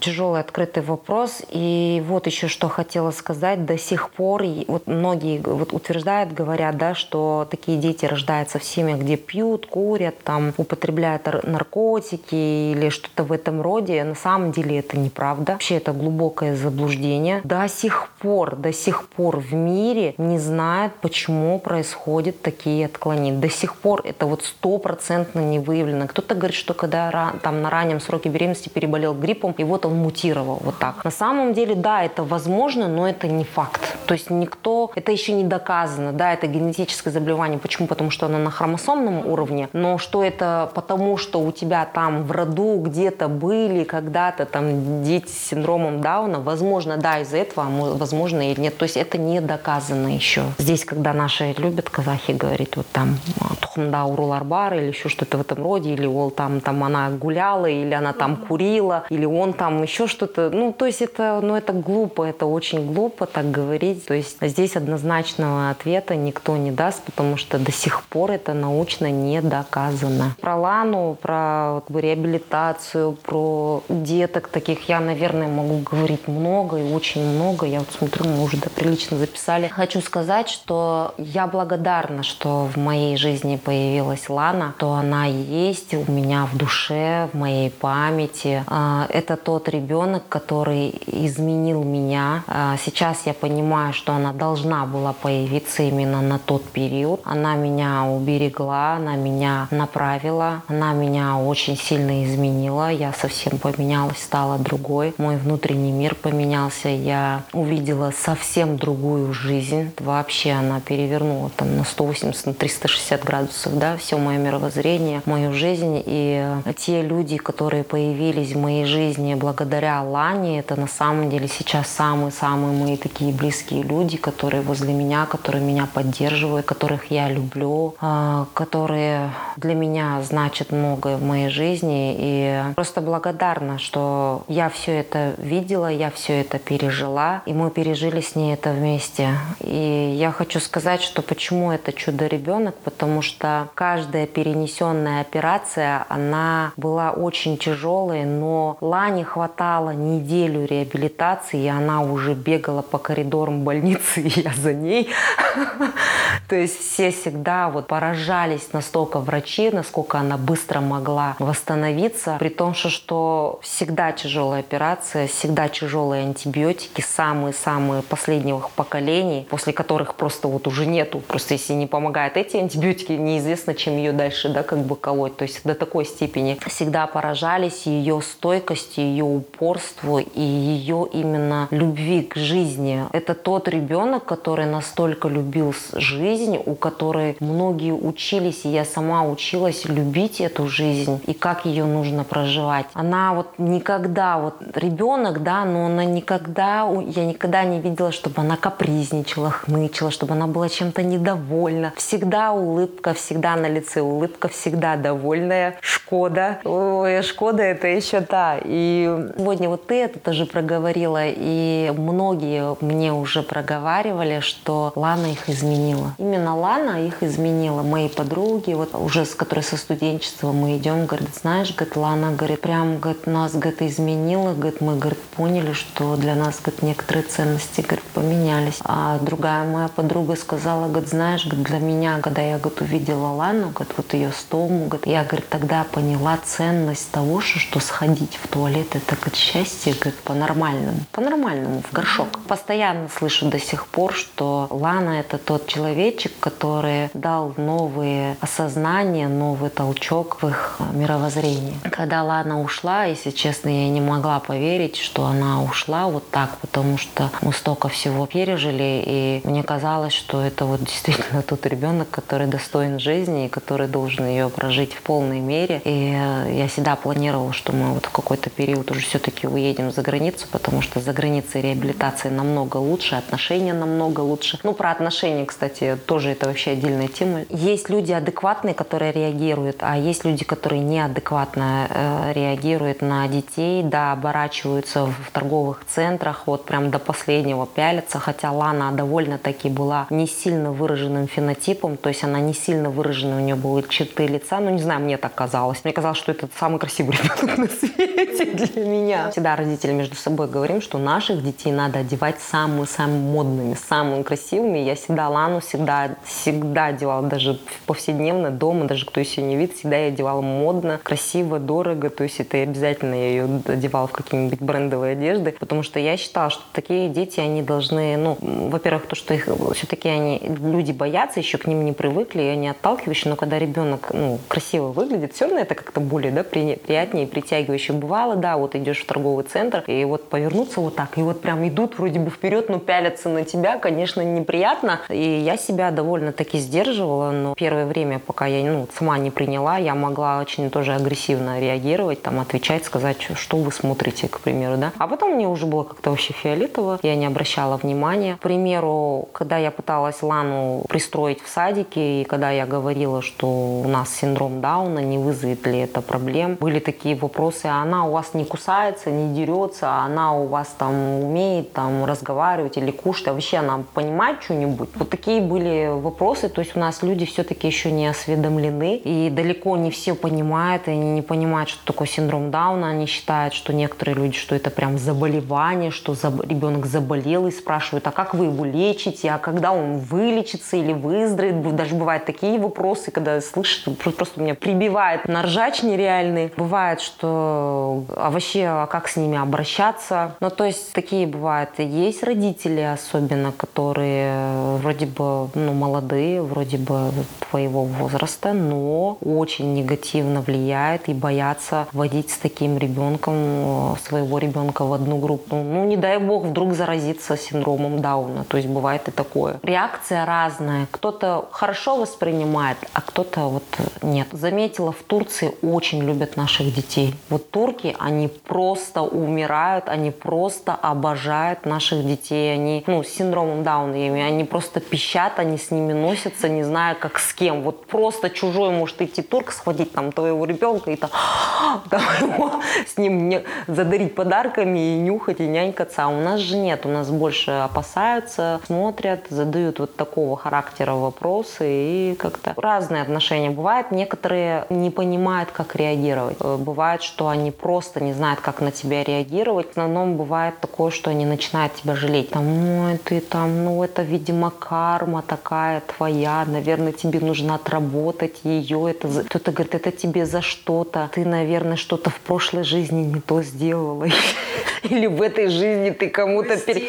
тяжелый открытый вопрос. И вот еще что хотела сказать. До сих пор вот многие вот утверждают, говорят, да, что такие дети рождаются в семьях, где пьют, курят, там, употребляют наркотики или что-то в этом роде. На самом деле это неправда. Вообще это глубокое заблуждение. До сих пор, до сих пор в мире не знают, почему происходят такие отклонения. До сих пор это вот стопроцентно не выявлено. Кто-то говорит, что когда там на раннем сроке беременности переболел гриппом, и вот он мутировал вот так. На самом деле, да, это возможно, но это не факт. То есть никто, это еще не доказано, да, это генетическое заболевание. Почему? Потому что оно на хромосомном уровне, но что это потому, что у тебя там в роду где-то были когда-то там дети с синдромом Дауна, возможно, да, из-за этого, а возможно или нет. То есть это не доказано еще. Здесь, когда наши любят казахи говорить, вот там тухмда урулар бар или еще что-то в этом роде, или ол там, там она гуляла, или она там курила, или он там еще что-то. Ну, то есть это, ну, это глупо, это очень глупо так говорить. То есть здесь однозначного ответа никто не даст, потому что до сих пор это научно не доказано. Про Лану, про как бы, реабилитацию, про деток таких я, наверное, могу говорить много и очень много. Я вот смотрю, мы уже да, прилично записали. Хочу сказать, что я благодарна, что в моей жизни появилась Лана, то она есть у меня в душе, в моей памяти. А, это тот ребенок, который изменил меня. А, сейчас я понимаю, что она должна была появиться именно на тот период. Она меня уберегла, она меня направила, она меня очень сильно изменила. Я совсем поменялась, стала другой. Мой внутренний мир поменялся. Я увидела совсем другую жизнь. Вообще она перевернула там на 180, на 360 градусов, да, все мое мировоззрение, мою жизнь. И те люди, которые появились в моей жизни благодаря Лане, это на самом деле сейчас самые-самые мои такие близкие люди, которые возле меня, которые меня поддерживают, которых я люблю, а, которые для меня значат многое в моей жизни. И просто благодарна, что я все это видела, я все это пережила, и мы пережили с ней это вместе. И я хочу сказать, что почему это чудо-ребенок, потому что каждая перенесенная операция, она была очень тяжелой, но Лане хватало неделю реабилитации, и она уже бегала по коридорам больницы, и я за ней. То есть все всегда вот поражались настолько врачи, насколько она быстро могла восстановиться, при том, что, что всегда тяжелая операция, всегда тяжелые антибиотики, самые-самые последних поколений, после которых просто вот уже нету. Просто если не помогают эти антибиотики, неизвестно, чем ее дальше, да, как бы колоть. То есть до такой степени всегда поражались ее стойкости, ее упорству и ее именно любви к жизни. Это тот ребенок, который настолько любил жизнь, у которой многие учились, и я сама училась любить эту жизнь и как ее нужно проживать. Она вот никогда, вот ребенок, да, но она никогда, я никогда не видела, чтобы она капризничала, хнычила, чтобы она была чем-то недовольна. Всегда улыбка, всегда на лице улыбка, всегда довольная. Шкода. Ой, Шкода это еще та. И сегодня вот ты это тоже проговорила, и многие мне уже проговаривали, что Лана их изменила. Именно Лана их изменила. Мои подруги, вот уже с которой со студенчества мы идем, говорит, знаешь, говорит, Лана, говорит, прям, говорит, нас, говорит, изменила, говорит, мы, говорит, поняли, что для нас, говорит, некоторые ценности, говорит, поменялись. А другая моя подруга сказала, говорит, знаешь, говорит, для меня, когда я, говорит, увидела Лану, говорит, вот ее стому, говорит, я, говорит, тогда поняла ценность того, что сходить в туалет, это, говорит, счастье, говорит, по-нормальному, по-нормальному, в горшок. Постоянно слышу до сих пор, что Лана это тот человечек, который дал новые осознания, новый толчок в их мировоззрении. Когда Лана ушла, если честно, я не могла поверить, что она ушла вот так, потому что мы столько всего пережили, и мне казалось, что это вот действительно тот ребенок, который достоин жизни и который должен ее прожить в полной мере. И я всегда планировала, что мы вот в какой-то период уже все-таки уедем за границу, потому что за границей реабилитация намного лучше, отношения намного лучше. Ну, про отношения, кстати, тоже это вообще отдельная тема. Есть люди адекватные, которые реагируют, а есть люди, которые неадекватно э, реагируют на детей, да, оборачиваются в торговых центрах, вот прям до последнего пялятся, хотя Лана довольно-таки была не сильно выраженным фенотипом, то есть она не сильно выражена, у нее были черты лица, ну не знаю, мне так казалось. Мне казалось, что это самый красивый ребенок на свете для меня. Всегда родители между собой говорим, что наших детей надо одевать самыми-самыми модными, самыми красивыми. Я всегда Лану всегда, всегда одевала, даже повседневно, дома, даже кто еще не видит, всегда я одевала модно, красиво, дорого. То есть это обязательно я ее одевала в какие-нибудь брендовые одежды, потому что я считала, что такие дети, они должны, ну, во-первых, то, что их все-таки они, люди боятся, еще к ним не привыкли, и они отталкивающие, но когда ребенок, ну, красиво выглядит, все равно это как-то более, да, приятнее, притягивающе. Бывало, да, вот идешь в торговый центр, и вот повернуться вот так, и вот прям идут вроде бы вперед, но пялятся на тебя, конечно, неприятно. И я себя довольно-таки сдерживала, но первое время, пока я ну, сама не приняла, я могла очень тоже агрессивно реагировать, там, отвечать, сказать, что вы смотрите, к примеру, да. А потом мне уже было как-то вообще фиолетово, я не обращала внимания. К примеру, когда я пыталась Лану пристроить в садике, и когда я говорила, что у нас синдром Дауна, не вызовет ли это проблем, были такие вопросы, а она у вас не кусается, не дерется, а она у вас там умеет там разговаривать или кушать, а вообще она понимает что-нибудь? Вот такие были вопросы, то есть у нас люди все-таки еще не осведомлены, и далеко не все понимают, и они не понимают, что такое синдром Дауна, они считают, что некоторые люди, что это прям заболевание, что ребенок заболел и спрашивают, а как вы его лечите, а когда он вылечится или выздоровеет, даже бывают такие вопросы, когда слышишь, просто меня прибивает на ржач нереальный. Бывает, что а вообще, а как с ними обращаться? Ну, то есть такие бывают. Есть родители особенно, которые вроде бы ну, молодые, вроде бы твоего возраста, но очень негативно влияет и боятся водить с таким ребенком э, своего ребенка в одну группу. Ну, не дай бог, вдруг заразиться синдромом Дауна. То есть бывает и такое. Реакция разная. Кто-то хорошо воспринимает, а кто-то вот нет. Заметила, в Турции очень любят наших детей. Вот турки, они просто умирают, они просто обожают наших детей. Они, ну, с синдромом Дауна, они просто пищат, они с ними носятся, не зная, как с кем. Вот просто чужой может идти турк, схватить там твоего ребенка и там, там его, с ним не, задарить подарками и нюхать, и нянькаться. А у нас же нет, у нас больше опасаются, смотрят, задают вот такого характера вопросы и как-то разные отношения бывают. Некоторые не понимают, как реагировать. Э, бывает, что они просто не знают, как на тебя реагировать. В основном бывает такое, что они начинают тебя жалеть. Там, ну, ты там, ну, это, видимо, карма такая твоя, наверное, тебе нужно отработать ее. Это кто-то говорит, это тебе за что-то. Ты, наверное, что-то в прошлой жизни не то сделала. Или в этой жизни ты кому-то... Пер...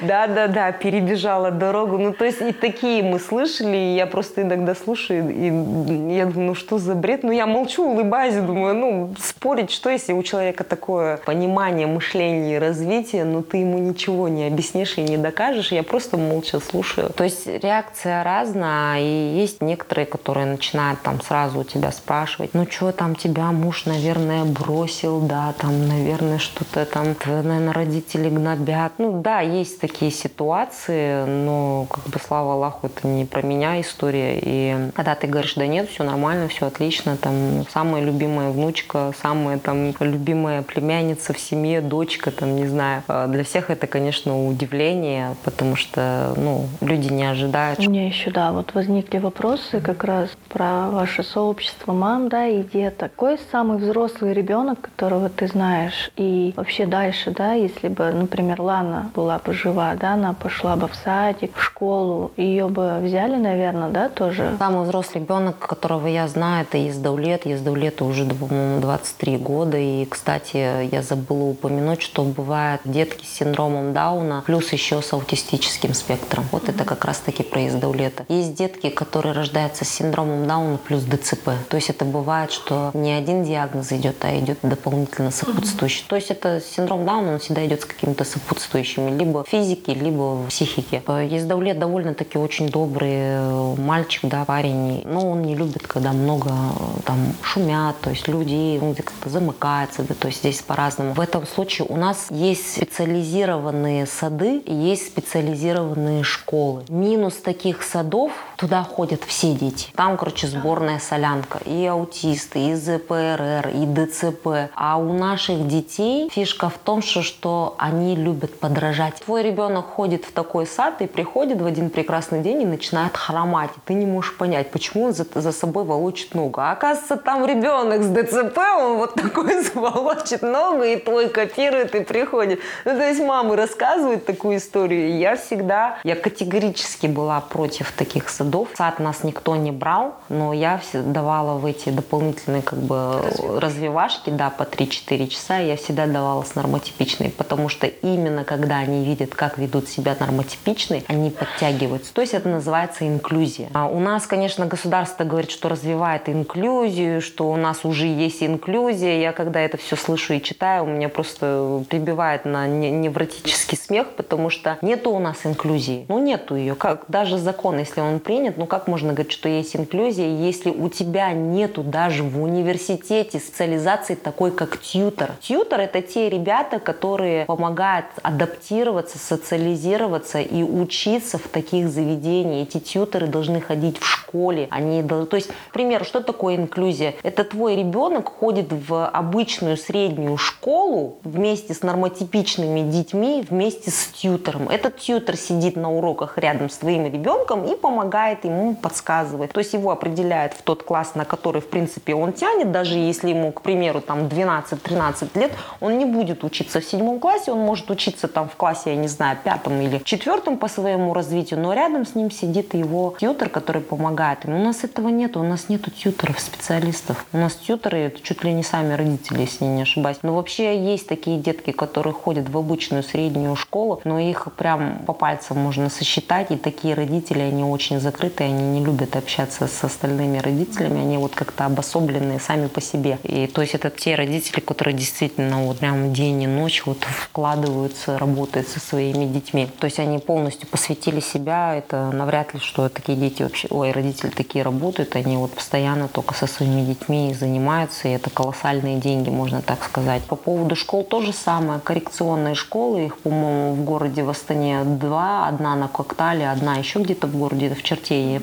Да, да, да, перебежала дорогу. Ну, то есть и такие мы слышали, и я просто иногда слушаю, и я думаю, ну что за бред? Ну, я молчу, улыбаюсь, думаю, ну, спорить, что если у человека такое понимание, мышление и развитие, но ты ему ничего не объяснишь и не докажешь, я просто молча слушаю. То есть реакция реакция разная, и есть некоторые, которые начинают там сразу у тебя спрашивать, ну что там тебя муж, наверное, бросил, да, там, наверное, что-то там, наверное, родители гнобят. Ну да, есть такие ситуации, но как бы слава Аллаху, это не про меня история. И когда ты говоришь, да нет, все нормально, все отлично, там самая любимая внучка, самая там любимая племянница в семье, дочка, там, не знаю. А для всех это, конечно, удивление, потому что, ну, люди не ожидают. У меня еще, да, вот возникли вопросы как раз про ваше сообщество мам, да, и деток. Какой самый взрослый ребенок, которого ты знаешь? И вообще дальше, да, если бы, например, Лана была бы жива, да, она пошла бы в садик, в школу, ее бы взяли, наверное, да, тоже? Самый взрослый ребенок, которого я знаю, это Ездавлет. Ездавлету уже, по-моему, 23 года. И, кстати, я забыла упомянуть, что бывают детки с синдромом Дауна, плюс еще с аутистическим спектром. Вот это как раз-таки про Ездавлета. Есть детки, которые рождаются с синдромом Дауна плюс ДЦП. То есть это бывает, что не один диагноз идет, а идет дополнительно сопутствующий. То есть это синдром Дауна, он всегда идет с какими-то сопутствующими, либо в физике, либо в психике. Ездавлет довольно-таки очень добрый э, мальчик, да, парень. Но он не любит, когда много э, там шумят, то есть люди, он как-то замыкается, да, то есть здесь по-разному. В этом случае у нас есть специализированные сады есть специализированные школы. Минус таких садов, туда ходят все дети. Там, короче, сборная солянка. И аутисты, и ЗПРР, и ДЦП. А у наших детей фишка в том, что, что они любят подражать. Твой ребенок ходит в такой сад и приходит в один прекрасный день и начинает хромать. И ты не можешь понять, почему он за, за собой волочит ногу. А оказывается, там ребенок с ДЦП, он вот такой волочит ногу, и твой копирует и приходит. Ну, то есть мамы рассказывают такую историю. Я всегда, я категорически была против таких садов. Сад нас никто не брал, но я давала в эти дополнительные как бы развивашки, да, по 3-4 часа, я всегда давала с нормотипичной, потому что именно когда они видят, как ведут себя нормотипичные, они подтягиваются. То есть это называется инклюзия. А у нас, конечно, государство говорит, что развивает инклюзию, что у нас уже есть инклюзия. Я когда это все слышу и читаю, у меня просто прибивает на невротический смех, потому что нету у нас инклюзии. Ну, нету ее. Как даже закон, если он принят, ну как можно говорить, что есть инклюзия, если у тебя нету даже в университете специализации такой, как тьютер. Тьютер — это те ребята, которые помогают адаптироваться, социализироваться и учиться в таких заведениях. Эти тьютеры должны ходить в школе. Они, то есть, к примеру, что такое инклюзия? Это твой ребенок ходит в обычную среднюю школу вместе с нормотипичными детьми, вместе с тьютером. Этот тьютер сидит на уроках рядом с твоим ребенком и помогает ему, подсказывает. То есть его определяет в тот класс, на который, в принципе, он тянет, даже если ему, к примеру, там 12-13 лет, он не будет учиться в седьмом классе, он может учиться там в классе, я не знаю, пятом или четвертом по своему развитию, но рядом с ним сидит его тьютер, который помогает ему. У нас этого нет, у нас нету тьютеров, специалистов. У нас тьютеры это чуть ли не сами родители, если не ошибаюсь. Но вообще есть такие детки, которые ходят в обычную среднюю школу, но их прям по пальцам можно сосчитать, и такие родители, они очень закрытые, они не любят общаться с остальными родителями, они вот как-то обособленные сами по себе. И то есть это те родители, которые действительно вот прям день и ночь вот вкладываются, работают со своими детьми. То есть они полностью посвятили себя, это навряд ли, что такие дети вообще, ой, родители такие работают, они вот постоянно только со своими детьми занимаются, и это колоссальные деньги, можно так сказать. По поводу школ то же самое, коррекционные школы, их, по-моему, в городе в Астане два, одна на Коктале, одна еще где-то в городе, в черте, я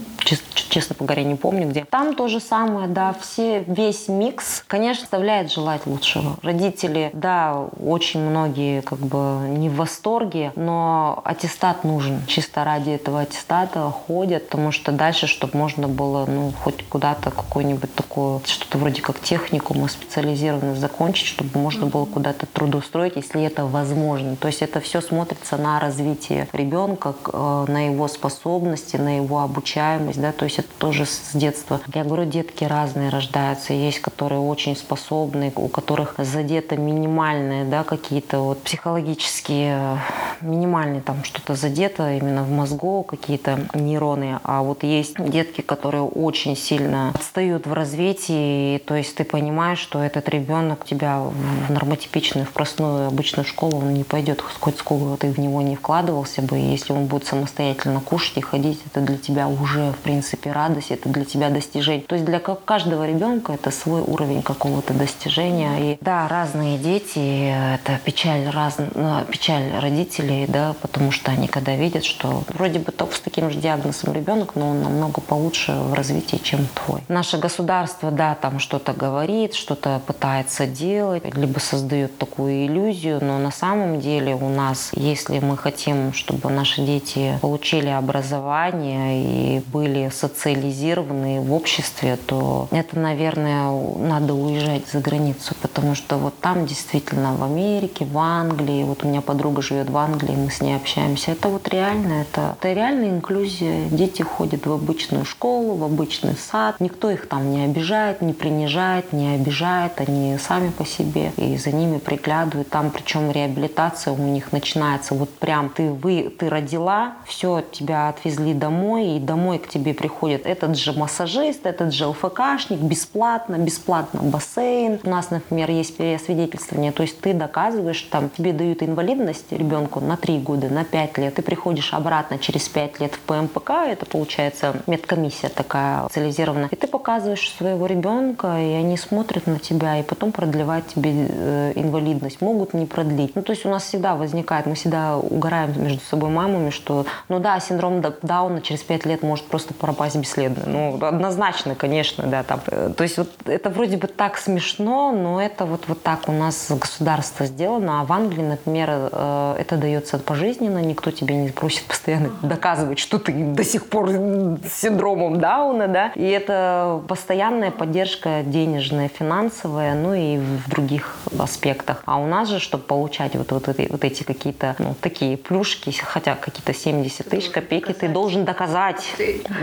честно говоря, не помню где. Там то же самое, да, все, весь микс, конечно, оставляет желать лучшего. Родители, да, очень многие как бы не в восторге, но аттестат нужен. Чисто ради этого аттестата ходят, потому что дальше, чтобы можно было, ну, хоть куда-то какой-нибудь такое, что-то вроде как техникум специализированно закончить, чтобы можно было куда-то трудоустроить, если это возможно. То есть это все смотрится на развитие ребенка, э, на его способности, на его обучаемость, да, то есть это тоже с детства. Я говорю, детки разные рождаются, есть, которые очень способны, у которых задето минимальные, да, какие-то вот психологические, минимальные там что-то задето именно в мозгу, какие-то нейроны, а вот есть детки, которые очень сильно отстают в развитии, то есть ты понимаешь, что этот ребенок тебя в нормотипичную, в простую обычную школу он не пойдет, хоть сколько ты в него не вкладывался бы, если он будет самостоятельно кушать и ходить, это для тебя уже, в принципе, радость, это для тебя достижение. То есть для каждого ребенка это свой уровень какого-то достижения. И да, разные дети, это печаль, раз, ну, печаль родителей, да, потому что они когда видят, что вроде бы только с таким же диагнозом ребенок, но он намного получше в развитии, чем твой. Наше государство, да, там что-то говорит, что-то пытается делать, либо создает такую иллюзию, но на самом деле у нас, если мы хотим, чтобы наши дети получили образование и были социализированы в обществе, то это, наверное, надо уезжать за границу, потому что вот там действительно в Америке, в Англии, вот у меня подруга живет в Англии, мы с ней общаемся, это вот реально, это, это реальная инклюзия. Дети ходят в обычную школу, в обычный сад, никто их там не обижает, не принижает, не обижает, они сами по себе, и за ними приглядывают. Там причем реабилитация у них начинается вот прям ты, вы, ты родила, все, тебя отвезли домой, и домой к тебе приходит этот же массажист, этот же ЛФКшник, бесплатно, бесплатно бассейн. У нас, например, есть переосвидетельствование, то есть ты доказываешь, там тебе дают инвалидность ребенку на 3 года, на 5 лет, ты приходишь обратно через 5 лет в ПМПК, это получается медкомиссия такая специализированная, и ты показываешь своего ребенка, и они смотрят на тебя, и потом продлевать тебе э, инвалидность. Могут не продлить. Ну, то есть у нас всегда возникает, мы всегда угораем между собой мамами, что, ну да, синдром Дауна через 5 лет может просто пропасть бесследно. Ну, однозначно, конечно, да. Там. Э, то есть вот это вроде бы так смешно, но это вот, вот так у нас государство сделано. А в Англии, например, э, это дается пожизненно, никто тебе не просит постоянно доказывать, что ты до сих пор с синдромом Дауна, да. И это постоянная поддержка денежная, финансовая, ну и в других аспектах. А у нас же, чтобы получать вот, вот, вот, вот эти какие-то ну, такие плюшки, хотя какие-то 70 тысяч копейки, ты должен доказать,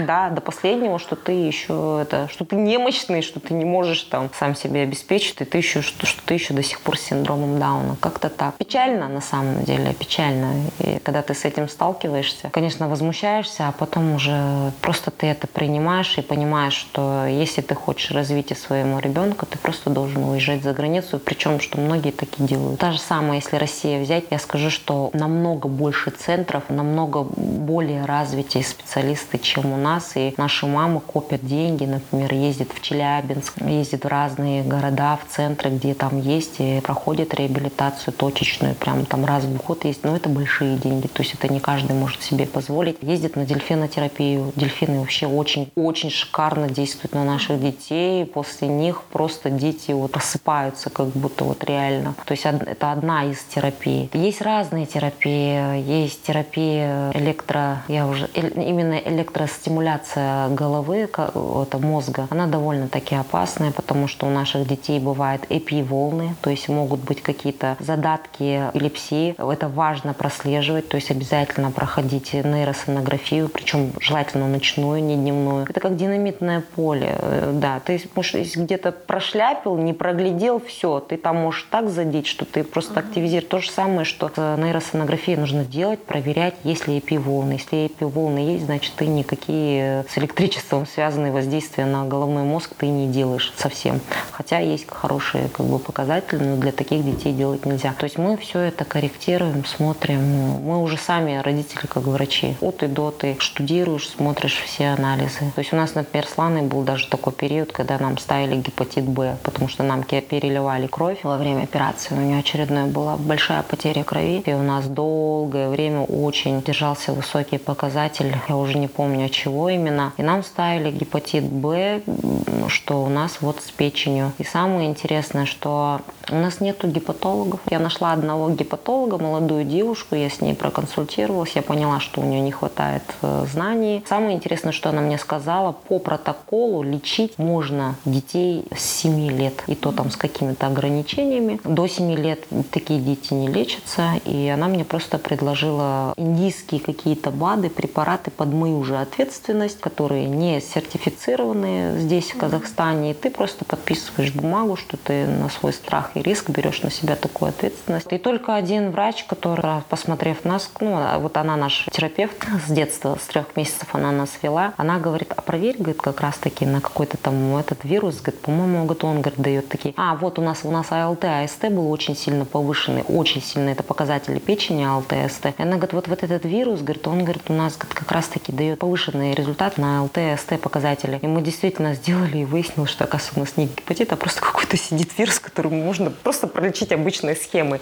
да, до последнего, что ты еще это, что ты немощный, что ты не можешь там сам себе обеспечить, и ты еще, что, что ты еще до сих пор с синдромом Дауна. Как-то так. Печально, на самом деле, печально. И когда ты с этим сталкиваешься, конечно, возмущаешься, а потом уже просто ты это принимаешь и понимаешь, что если ты хочешь развития своему ребенку, ты просто должен уезжать за границу, причем, что многие такие делают. Та же самая, если Россия взять, я скажу, что намного больше центров, намного более развитые специалисты, чем у нас. И наши мамы копят деньги, например, ездят в Челябинск, ездят в разные города, в центры, где там есть и проходят реабилитацию точечную, прям там раз в год есть. Но это большие деньги, то есть это не каждый может себе позволить. Ездят на дельфинотерапию. Дельфины вообще очень-очень шикарно действуют на наших детей. После них просто дети вот просыпаются как будто вот реально. То есть это одна из терапий. Есть разные терапии. Есть терапия электро... Я уже... Именно электростимуляция головы, это мозга, она довольно-таки опасная, потому что у наших детей бывают эпи-волны, то есть могут быть какие-то задатки эпилепсии. Это важно прослеживать, то есть обязательно проходить нейросонографию, причем желательно ночную, не дневную. Это как динамитное поле. Э, да, ты можешь где-то прошляпил, не проглядел, все, ты там можешь так задеть, что ты просто активизируешь. То же самое, что с нейросонографией нужно делать, проверять, есть ли эпиволны. Если эпиволны есть, значит, ты никакие с электричеством связанные воздействия на головной мозг ты не делаешь совсем. Хотя есть хорошие как бы, показатели, но для таких детей делать нельзя. То есть мы все это корректируем, смотрим. Мы уже сами родители, как врачи. От и до ты штудируешь, смотришь все анализы. То есть у нас, например, с Ланой был даже такой период, когда нам ставили гепатит Б, потому что нам переливали кровь во время операции. У нее очередная была большая потеря крови. И у нас долгое время очень держался высокий показатель. Я уже не помню чего именно. И нам ставили гепатит Б, что у нас вот с печенью. И самое интересное, что у нас нету гепатологов. Я нашла одного гепатолога, молодую девушку, я с ней проконсультировалась, я поняла, что у нее не хватает э, знаний. Самое интересное, что она мне сказала, по протоколу лечить можно детей с 7 лет, и то там с какими-то ограничениями. До 7 лет такие дети не лечатся, и она мне просто предложила индийские какие-то БАДы, препараты под мою уже ответственность, ответственность, которые не сертифицированы здесь, в Казахстане. И ты просто подписываешь бумагу, что ты на свой страх и риск берешь на себя такую ответственность. И только один врач, который, посмотрев нас, ну, а вот она наш терапевт с детства, с трех месяцев она нас вела, она говорит, а проверь, говорит, как раз таки на какой-то там этот вирус, говорит, по-моему, говорит, он, говорит, дает такие, а, вот у нас, у нас АЛТ, АСТ был очень сильно повышенный, очень сильно, это показатели печени АЛТ, АСТ. И она говорит, вот, вот этот вирус, говорит, он, говорит, у нас говорит, как раз таки дает повышенный результат на АЛТ, АСТ показатели. И мы действительно сделали и выяснилось, что, оказывается, у нас не гепатит, а просто какой-то сидит вирус, который можно просто пролечить обычной схемой.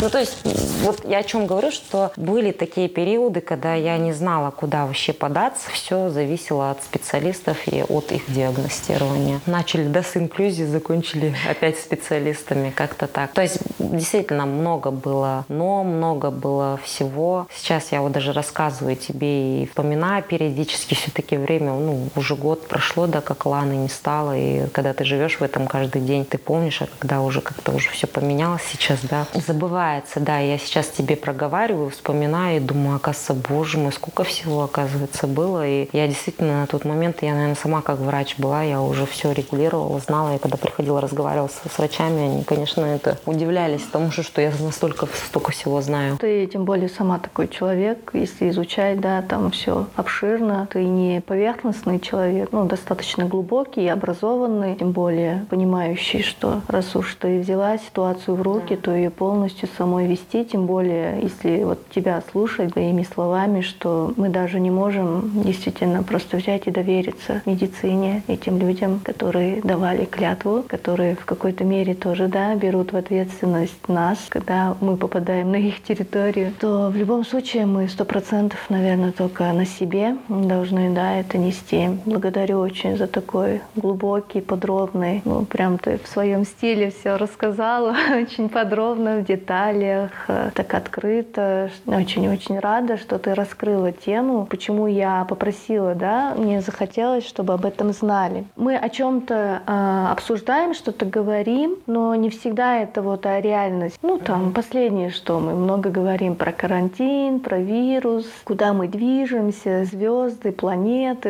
Ну, то есть, вот я о чем говорю, что были такие периоды, когда я не знала, куда вообще податься. Все зависело от специалистов и от их диагностирования. Начали да, с инклюзии, закончили опять специалистами, как-то так. То есть, действительно, много было но, много было всего. Сейчас я вот даже рассказываю тебе и вспоминаю периодически все-таки время, ну, уже год прошло, да, как Ланы не стало, и когда ты живешь в этом каждый день, ты помнишь, а когда уже как-то уже все поменялось сейчас, да, забывается, да, я сейчас тебе проговариваю, вспоминаю и думаю, оказывается, боже мой, сколько всего, оказывается, было, и я действительно на тот момент, я, наверное, сама как врач была, я уже все регулировала, знала, и когда приходила, разговаривала с, с врачами, они, конечно, это удивлялись тому, что я настолько столько всего знаю. Ты, тем более, сама такой человек, если изучать, да, там все обширно, ты не поверхностный человек, ну, достаточно глубокий, образованный, тем более понимающий, что раз уж ты взяла ситуацию в руки, то ее полностью самой вести, тем более, если вот тебя слушать твоими словами, что мы даже не можем действительно просто взять и довериться медицине, этим людям, которые давали клятву, которые в какой-то мере тоже, да, берут в ответственность нас, когда мы попадаем на их территорию, то в любом случае мы сто процентов, наверное, только на себе должны, да, это нести. Благодарю очень за такой глубокий, подробный, ну, прям ты в своем стиле все рассказала, очень подробно, в деталях, э, так открыто. Очень-очень рада, что ты раскрыла тему, почему я попросила, да, мне захотелось, чтобы об этом знали. Мы о чем-то э, обсуждаем, что-то говорим, но не всегда это вот а реальность. Ну, там, последнее, что мы много говорим про карантин, про вирус, куда мы движемся, звезды, планеты,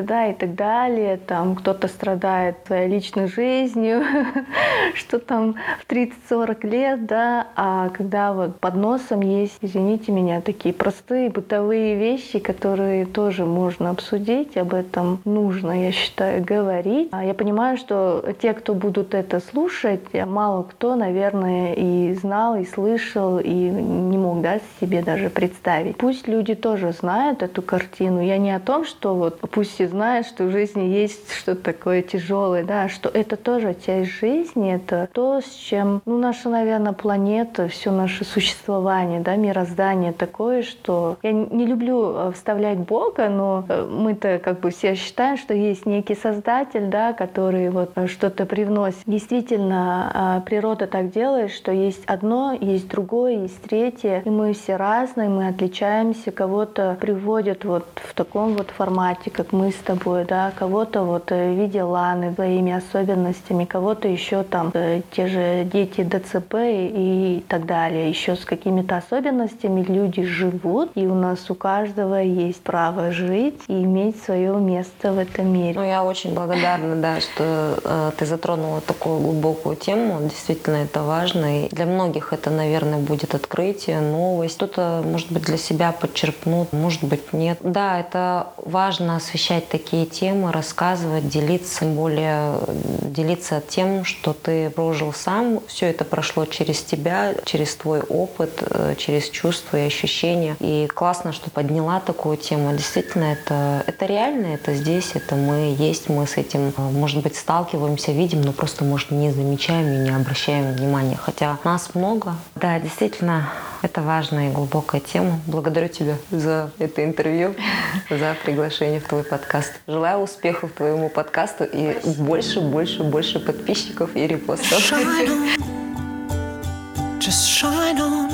да, и так далее. Там кто-то страдает своей личной жизнью, что там в 30-40 лет, да, а когда вот под носом есть, извините меня, такие простые бытовые вещи, которые тоже можно обсудить, об этом нужно, я считаю, говорить. А я понимаю, что те, кто будут это слушать, мало кто, наверное, и знал, и слышал, и не мог, да, себе даже представить. Пусть люди тоже знают эту картину. Я не о том, что вот пусть все знают, что в жизни есть что-то такое тяжелое, да, что это тоже часть жизни, это то, с чем, ну, наша, наверное, планета, все наше существование, да, мироздание такое, что я не люблю э, вставлять Бога, но э, мы-то как бы все считаем, что есть некий создатель, да, который вот э, что-то привносит. Действительно, природа так делает, что есть одно, есть другое, есть третье, и мы все разные, мы отличаемся, кого-то приводят вот в таком вот формате, как мы с тобой, да, кого-то вот в виде ланы, своими особенностями, кого-то еще там те же дети ДЦП и так далее, еще с какими-то особенностями люди живут, и у нас у каждого есть право жить и иметь свое место в этом мире. Ну, я очень благодарна, да, что э, ты затронула такую глубокую тему. Действительно, это важно. И для многих это, наверное, будет открытие, новость. Кто-то, может быть, для себя подчерпнут, может быть, нет. Да, это важно освещать такие темы, рассказывать, делиться, тем более делиться тем, что ты прожил сам. Все это прошло через тебя, через твой опыт, э, через чувства и ощущения. И классно, что подняла такую тему. Действительно, это, это реально, это здесь, это мы есть, мы с этим, э, может быть, сталкиваемся, видим, но просто, может, не замечаем и не обращаем внимания. Хотя нас много. Да, действительно, это важная и глубокая тема. Благодарю тебя за это интервью, за приглашение в твой подкаст. Желаю успехов твоему подкасту и больше, больше, больше подписчиков и репостов. Just shine on.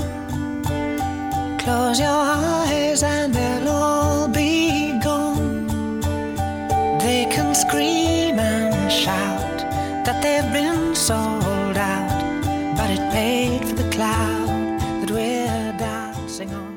Close your eyes and they'll all be gone. They can scream and shout that they've been sold out, but it paid for the cloud that we're dancing on.